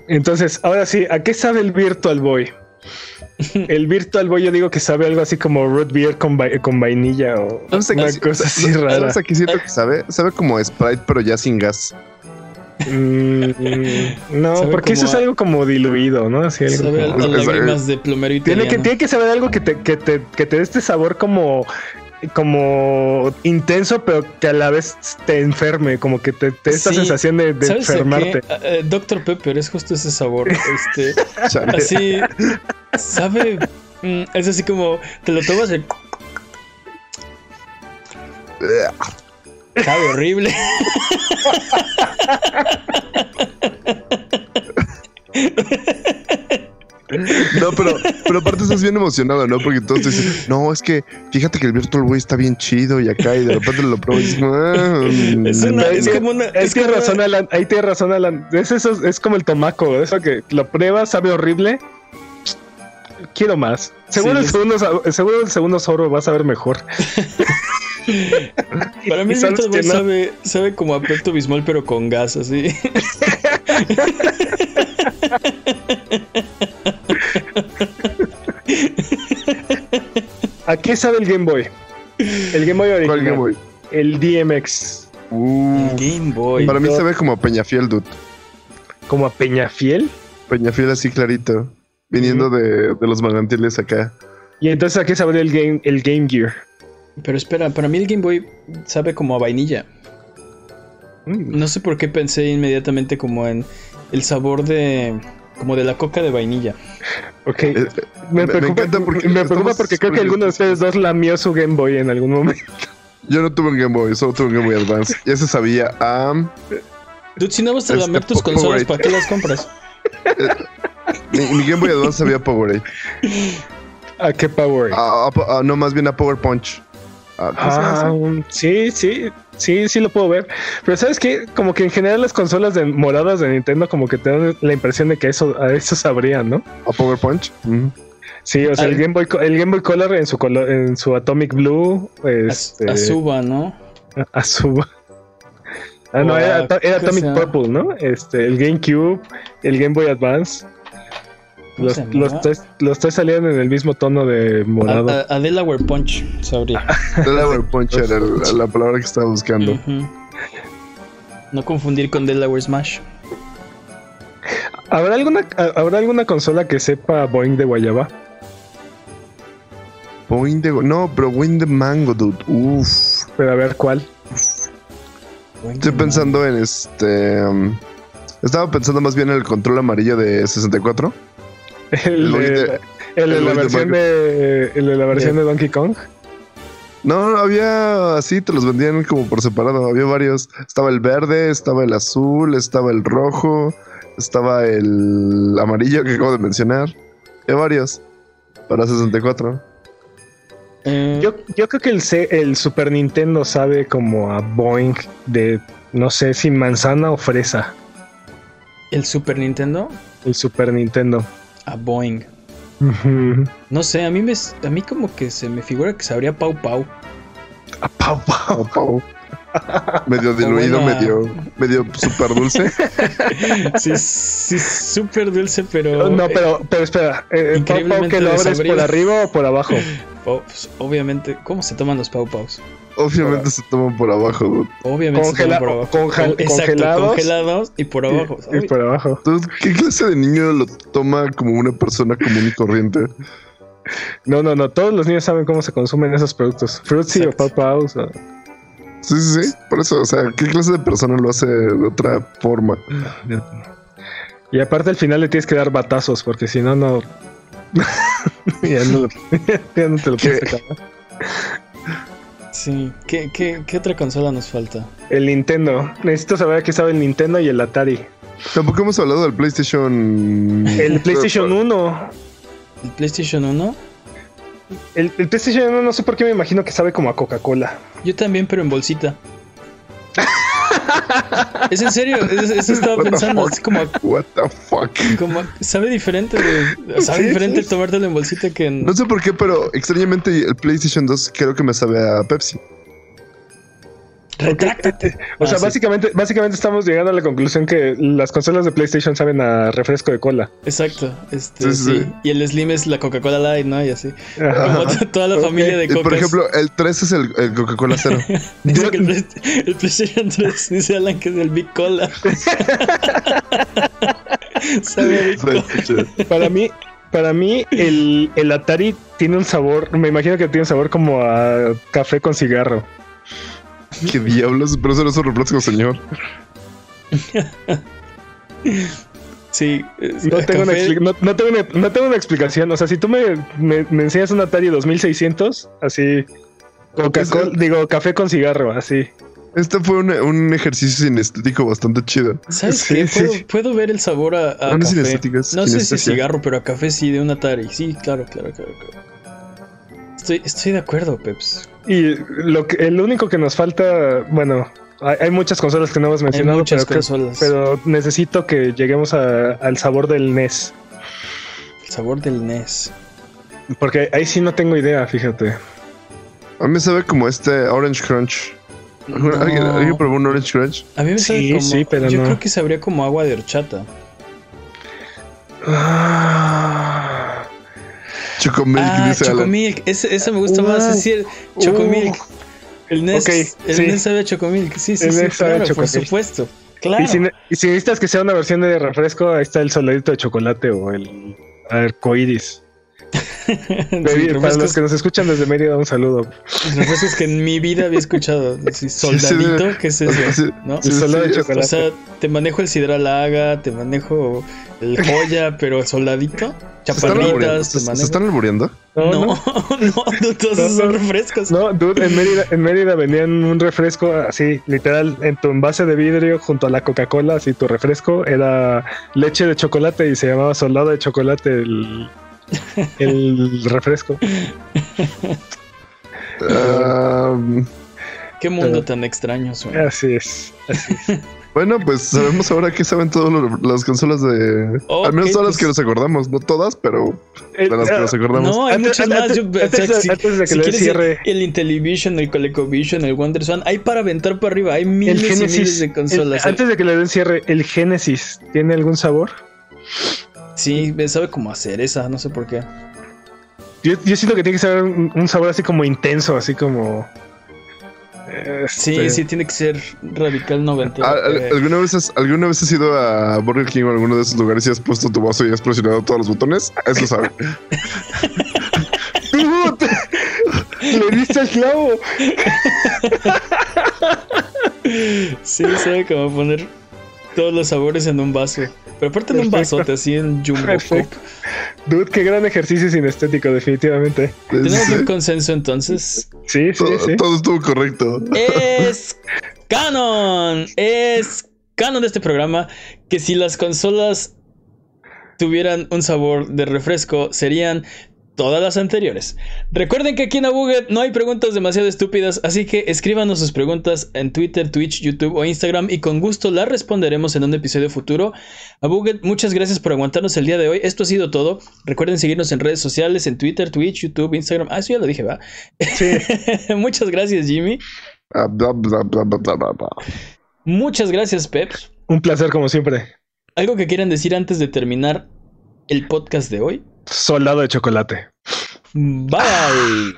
Entonces, ahora sí, ¿a qué sabe el Virtual Boy? El Virtual Boy yo digo que sabe algo así como root beer con, vai- con vainilla o ¿Sabes a una qué- cosa así ¿sabes rara. a qué siento que sabe? Sabe como Sprite, pero ya sin gas. Mm, no, porque eso es algo como diluido, ¿no? Así algo Sabe a, como- a Es- es- lágrimas de plomero Tiene que, tiene que saber algo que te, que te, que te dé este sabor como, como intenso, pero que a la vez te enferme, como que te, te dé esta Sí. sensación de, enfermarte. Eh, Dr. Pepper es justo ese sabor. Este, así, sabe. mm, Es así como te lo tomas y sabe horrible. No, pero, pero aparte estás bien emocionado, ¿no? Porque todos te dicen, no, es que fíjate que el Virtual Boy está bien chido y acá, y de repente lo pruebas y dices, ah, Es una- mm, es como una- Es es que como- razón, Alan. Ahí tiene razón, Alan. Es, eso, es como el tomaco. Eso que lo pruebas, sabe horrible. Quiero más. Seguro, Sí, el, segundo, seguro el segundo sorbo va a saber mejor. Para mí Virtual Boy que no. sabe, sabe como a Pepto Bismol, pero con gas, así. ¿A qué sabe el Game Boy? El Game Boy original. ¿Cuál Game Boy? El DMX. Uh, Game Boy. para mí no. se ve como Peñafiel, dude. Como a Peñafiel. Peñafiel así clarito. Viniendo de, de los manantiales acá. Y entonces a qué sabe el Game, el Game Gear. Pero espera, para mí el Game Boy sabe como a vainilla. Mm. No sé por qué pensé inmediatamente como en el sabor de. Como de la coca de vainilla. Ok. Eh, Me me- me preocupa, encanta porque me preocupa estamos porque creo que alguno de ustedes dos lamió su Game Boy en algún momento. Yo no tuve un Game Boy, solo tuve un Game Boy Advance. Y ese sabía a. Dude, si no vas a Este, lamer tus Powerade. consolas, ¿para qué las compras? mi, mi Game Boy Advance sabía Powerade. ¿A qué Power? A- a- a- no, más bien a Power Punch. Ah, ¿cómo se llama Ah, sí, sí, sí, sí lo puedo ver. Pero sabes que como que en general las consolas de moradas de Nintendo como que te dan la impresión de que eso a eso sabrían, ¿no? a Power Punch. Sí, o sea, el Game Boy el Game Boy Color en su color en su Atomic Blue, este Azuba, ¿no? Azul. Ah, no, era, a- Ato- era ¿cómo Atomic? Purple, ¿no? Este, el GameCube, el Game Boy Advance. ¿Cómo Los, tres, los tres salían en el mismo tono de morado. A, a- a Delaware Punch, sabría. Delaware Punch era la palabra que estaba buscando. No confundir con Delaware Smash. ¿Habrá alguna, ¿Habrá alguna consola que sepa Boeing de Guayaba? Boing de. No, pero Win the Mango, dude. Uff. Pero a ver cuál. Estoy pensando en este. um, estaba pensando más bien en el control amarillo de 64. El, de, de- el de el la versión de, el de la versión De- de Donkey Kong. No, había así, te los vendían como por separado. Había varios. Estaba el verde, estaba el azul, estaba el rojo, estaba el amarillo que acabo de mencionar. Había varios para 64. Eh, Yo, yo creo que el, el Super Nintendo sabe como a Boeing de, no sé si manzana o fresa. el Super Nintendo El Super Nintendo. A Boeing. No sé, a mí me a mí como que se me figura que sabría Pau Pau. Ah, Pau, pau, pau. Medio diluido, buena- medio, medio súper dulce. Sí, sí, súper dulce, pero. No, pero, pero espera. eh, ¿Pau, pau que lo abres desabrido. por arriba o por abajo? Pues, obviamente, ¿cómo se toman los Pau Paus? Obviamente se toman por abajo. dude. Obviamente se toman por abajo. conge- Exacto, congelados. congelados y por abajo. Y, y Ay, por abajo. Dude, ¿Qué clase de niño lo toma como una persona común y corriente? No, no, no. Todos los niños saben cómo se consumen esos productos. Fruitsy o Exacto. Paus. o- Sí, sí, sí. Por eso, o sea, ¿qué clase de persona lo hace de otra forma? Y aparte al final le tienes que dar batazos porque si no, no. ya, no ya no te lo puedes ¿Qué? Sí, ¿Qué, qué, qué otra consola nos falta? El Nintendo. Necesito saber aquí sabe el Nintendo y el Atari. Tampoco hemos hablado del PlayStation. El PlayStation 1. ¿El PlayStation 1? El, el PlayStation 1 no sé por qué me imagino que sabe como a Coca-Cola. Yo también, pero en bolsita. es en serio, es- eso estaba What pensando. Es como, What the fuck? como sabe diferente, de- sabe Sí, diferente sí. tomártelo en bolsita que en. No sé por qué, pero extrañamente el PlayStation 2 creo que me sabe a Pepsi. Retráctate. O sea, Ah, sí. básicamente, básicamente estamos llegando a la conclusión que las consolas de PlayStation saben a refresco de cola. Exacto. Este, Sí, sí, sí, sí. Y el Slim es la Coca-Cola Light, ¿no? Y así. Ajá. Como to- toda la familia de Y, por ejemplo, el 3 es el, el Coca-Cola cero. Dice que el, Play- el PlayStation 3 dice Alan que es el Big Cola. Sabe a Big Cola. Para mí, para mí el, el Atari tiene un sabor, me imagino que tiene un sabor como a café con cigarro. ¿Qué diablos? Pero eso no es un refresco, señor. Sí. No tengo, una no, no tengo una, no tengo una explicación. O sea, si tú me, me- me enseñas un Atari 2600, así, Coca-Cola, Es- digo, café con cigarro, así. Este fue un, un ejercicio sinestético bastante chido. ¿Sabes Sí, qué? sí. Puedo, ver el sabor a, a No, café. sé si cigarro, pero a café sí, de un Atari. Sí, claro, claro, claro. claro. Estoy, estoy de acuerdo, Peps. Y lo que, el único que nos falta, bueno, hay, hay muchas consolas que no hemos Hay mencionado, muchas pero, consolas. pero necesito que lleguemos a- al sabor del NES. El sabor del NES. Porque ahí sí no tengo idea, fíjate. A mí me sabe como este Orange Crunch. ¿Alguien, No. ¿alguien- alguien probó un Orange Crunch? A mí me sabe Sí, como. sí, pero yo no. creo que sabría como agua de horchata. Ah, Chocomilk, ah, dice. Chocomilk. Ese, ese me gusta Uh, más. Es decir, Chocomilk. uh. El NES. Ok, el sí. NES sabe a Chocomilk. Sí, sí, El sí. NES sabe a Claro, por supuesto. Claro. Y, si, y si necesitas que sea una versión de refresco, ahí está el soldadito de chocolate o el arcoiris. Sí, Para los que nos escuchan desde Mérida, un saludo. refrescos que en mi vida había escuchado. Sí, soldadito, ¿qué es eso? Sí. ¿No? El soldado de sí, chocolate. O sea, te manejo el Sidral Haga, te manejo el joya, pero soldadito, ¿Se están chaparritas, ¿Se, te se están albureando? No, No, no. todos esos No, son refrescos. No, dude, en Mérida, en Mérida vendían un refresco así, literal, en tu envase de vidrio junto a la Coca-Cola, así tu refresco era leche de chocolate y se llamaba soldado de chocolate el, el refresco. Ah, Qué mundo Pero- tan extraño suena. Así es. así es. bueno, pues sabemos ahora que saben todas las consolas de... Al menos todas las pues- que nos acordamos, no todas, pero Eh, de las que nos acordamos. No, hay Antes- muchas más. antes- Yo- o antes sea, de- si, antes de que si le quieres cierre. el, el Intellivision, el ColecoVision, el WonderSwan, hay para aventar para arriba. Hay miles y miles Genesis. de el- consolas. antes de que le den cierre, el Genesis, ¿tiene algún sabor? Sí, sabe como a cereza, no sé por qué. Yo, yo siento que tiene que ser un, un sabor así como intenso, así como. Sí, este, sí, tiene que ser radical 90. Ah, al- ¿Alguna vez, has, ¿Alguna vez has ido a Burger King o alguno de esos lugares y has puesto tu vaso y has presionado todos los botones? Eso sabe. ¡Dude! ¡Le diste el clavo! Sí, sabe como poner todos los sabores en un vaso. Pero aparte en un Perfecto. vasote, así en Jumbo. Perfecto. Dude, qué gran ejercicio sinestético, definitivamente. Tenemos un consenso entonces. Sí, sí, todo, sí. todo estuvo correcto. Es canon. Es canon de este programa que si las consolas tuvieran un sabor de refresco serían todas las anteriores. Recuerden que aquí en Abuget no hay preguntas demasiado estúpidas, así que escríbanos sus preguntas en Twitter, Twitch, YouTube o Instagram y con gusto las responderemos en un episodio futuro. Abuget, muchas gracias por aguantarnos el día de hoy. Esto ha sido todo. Recuerden seguirnos en redes sociales, en Twitter, Twitch, YouTube, Instagram. Ah, eso ya lo dije, va. Sí. muchas gracias, Jimmy. Ah. Muchas gracias, Pep. Un placer como siempre. ¿Algo que quieran decir antes de terminar el podcast de hoy? Soldado de chocolate. Bye.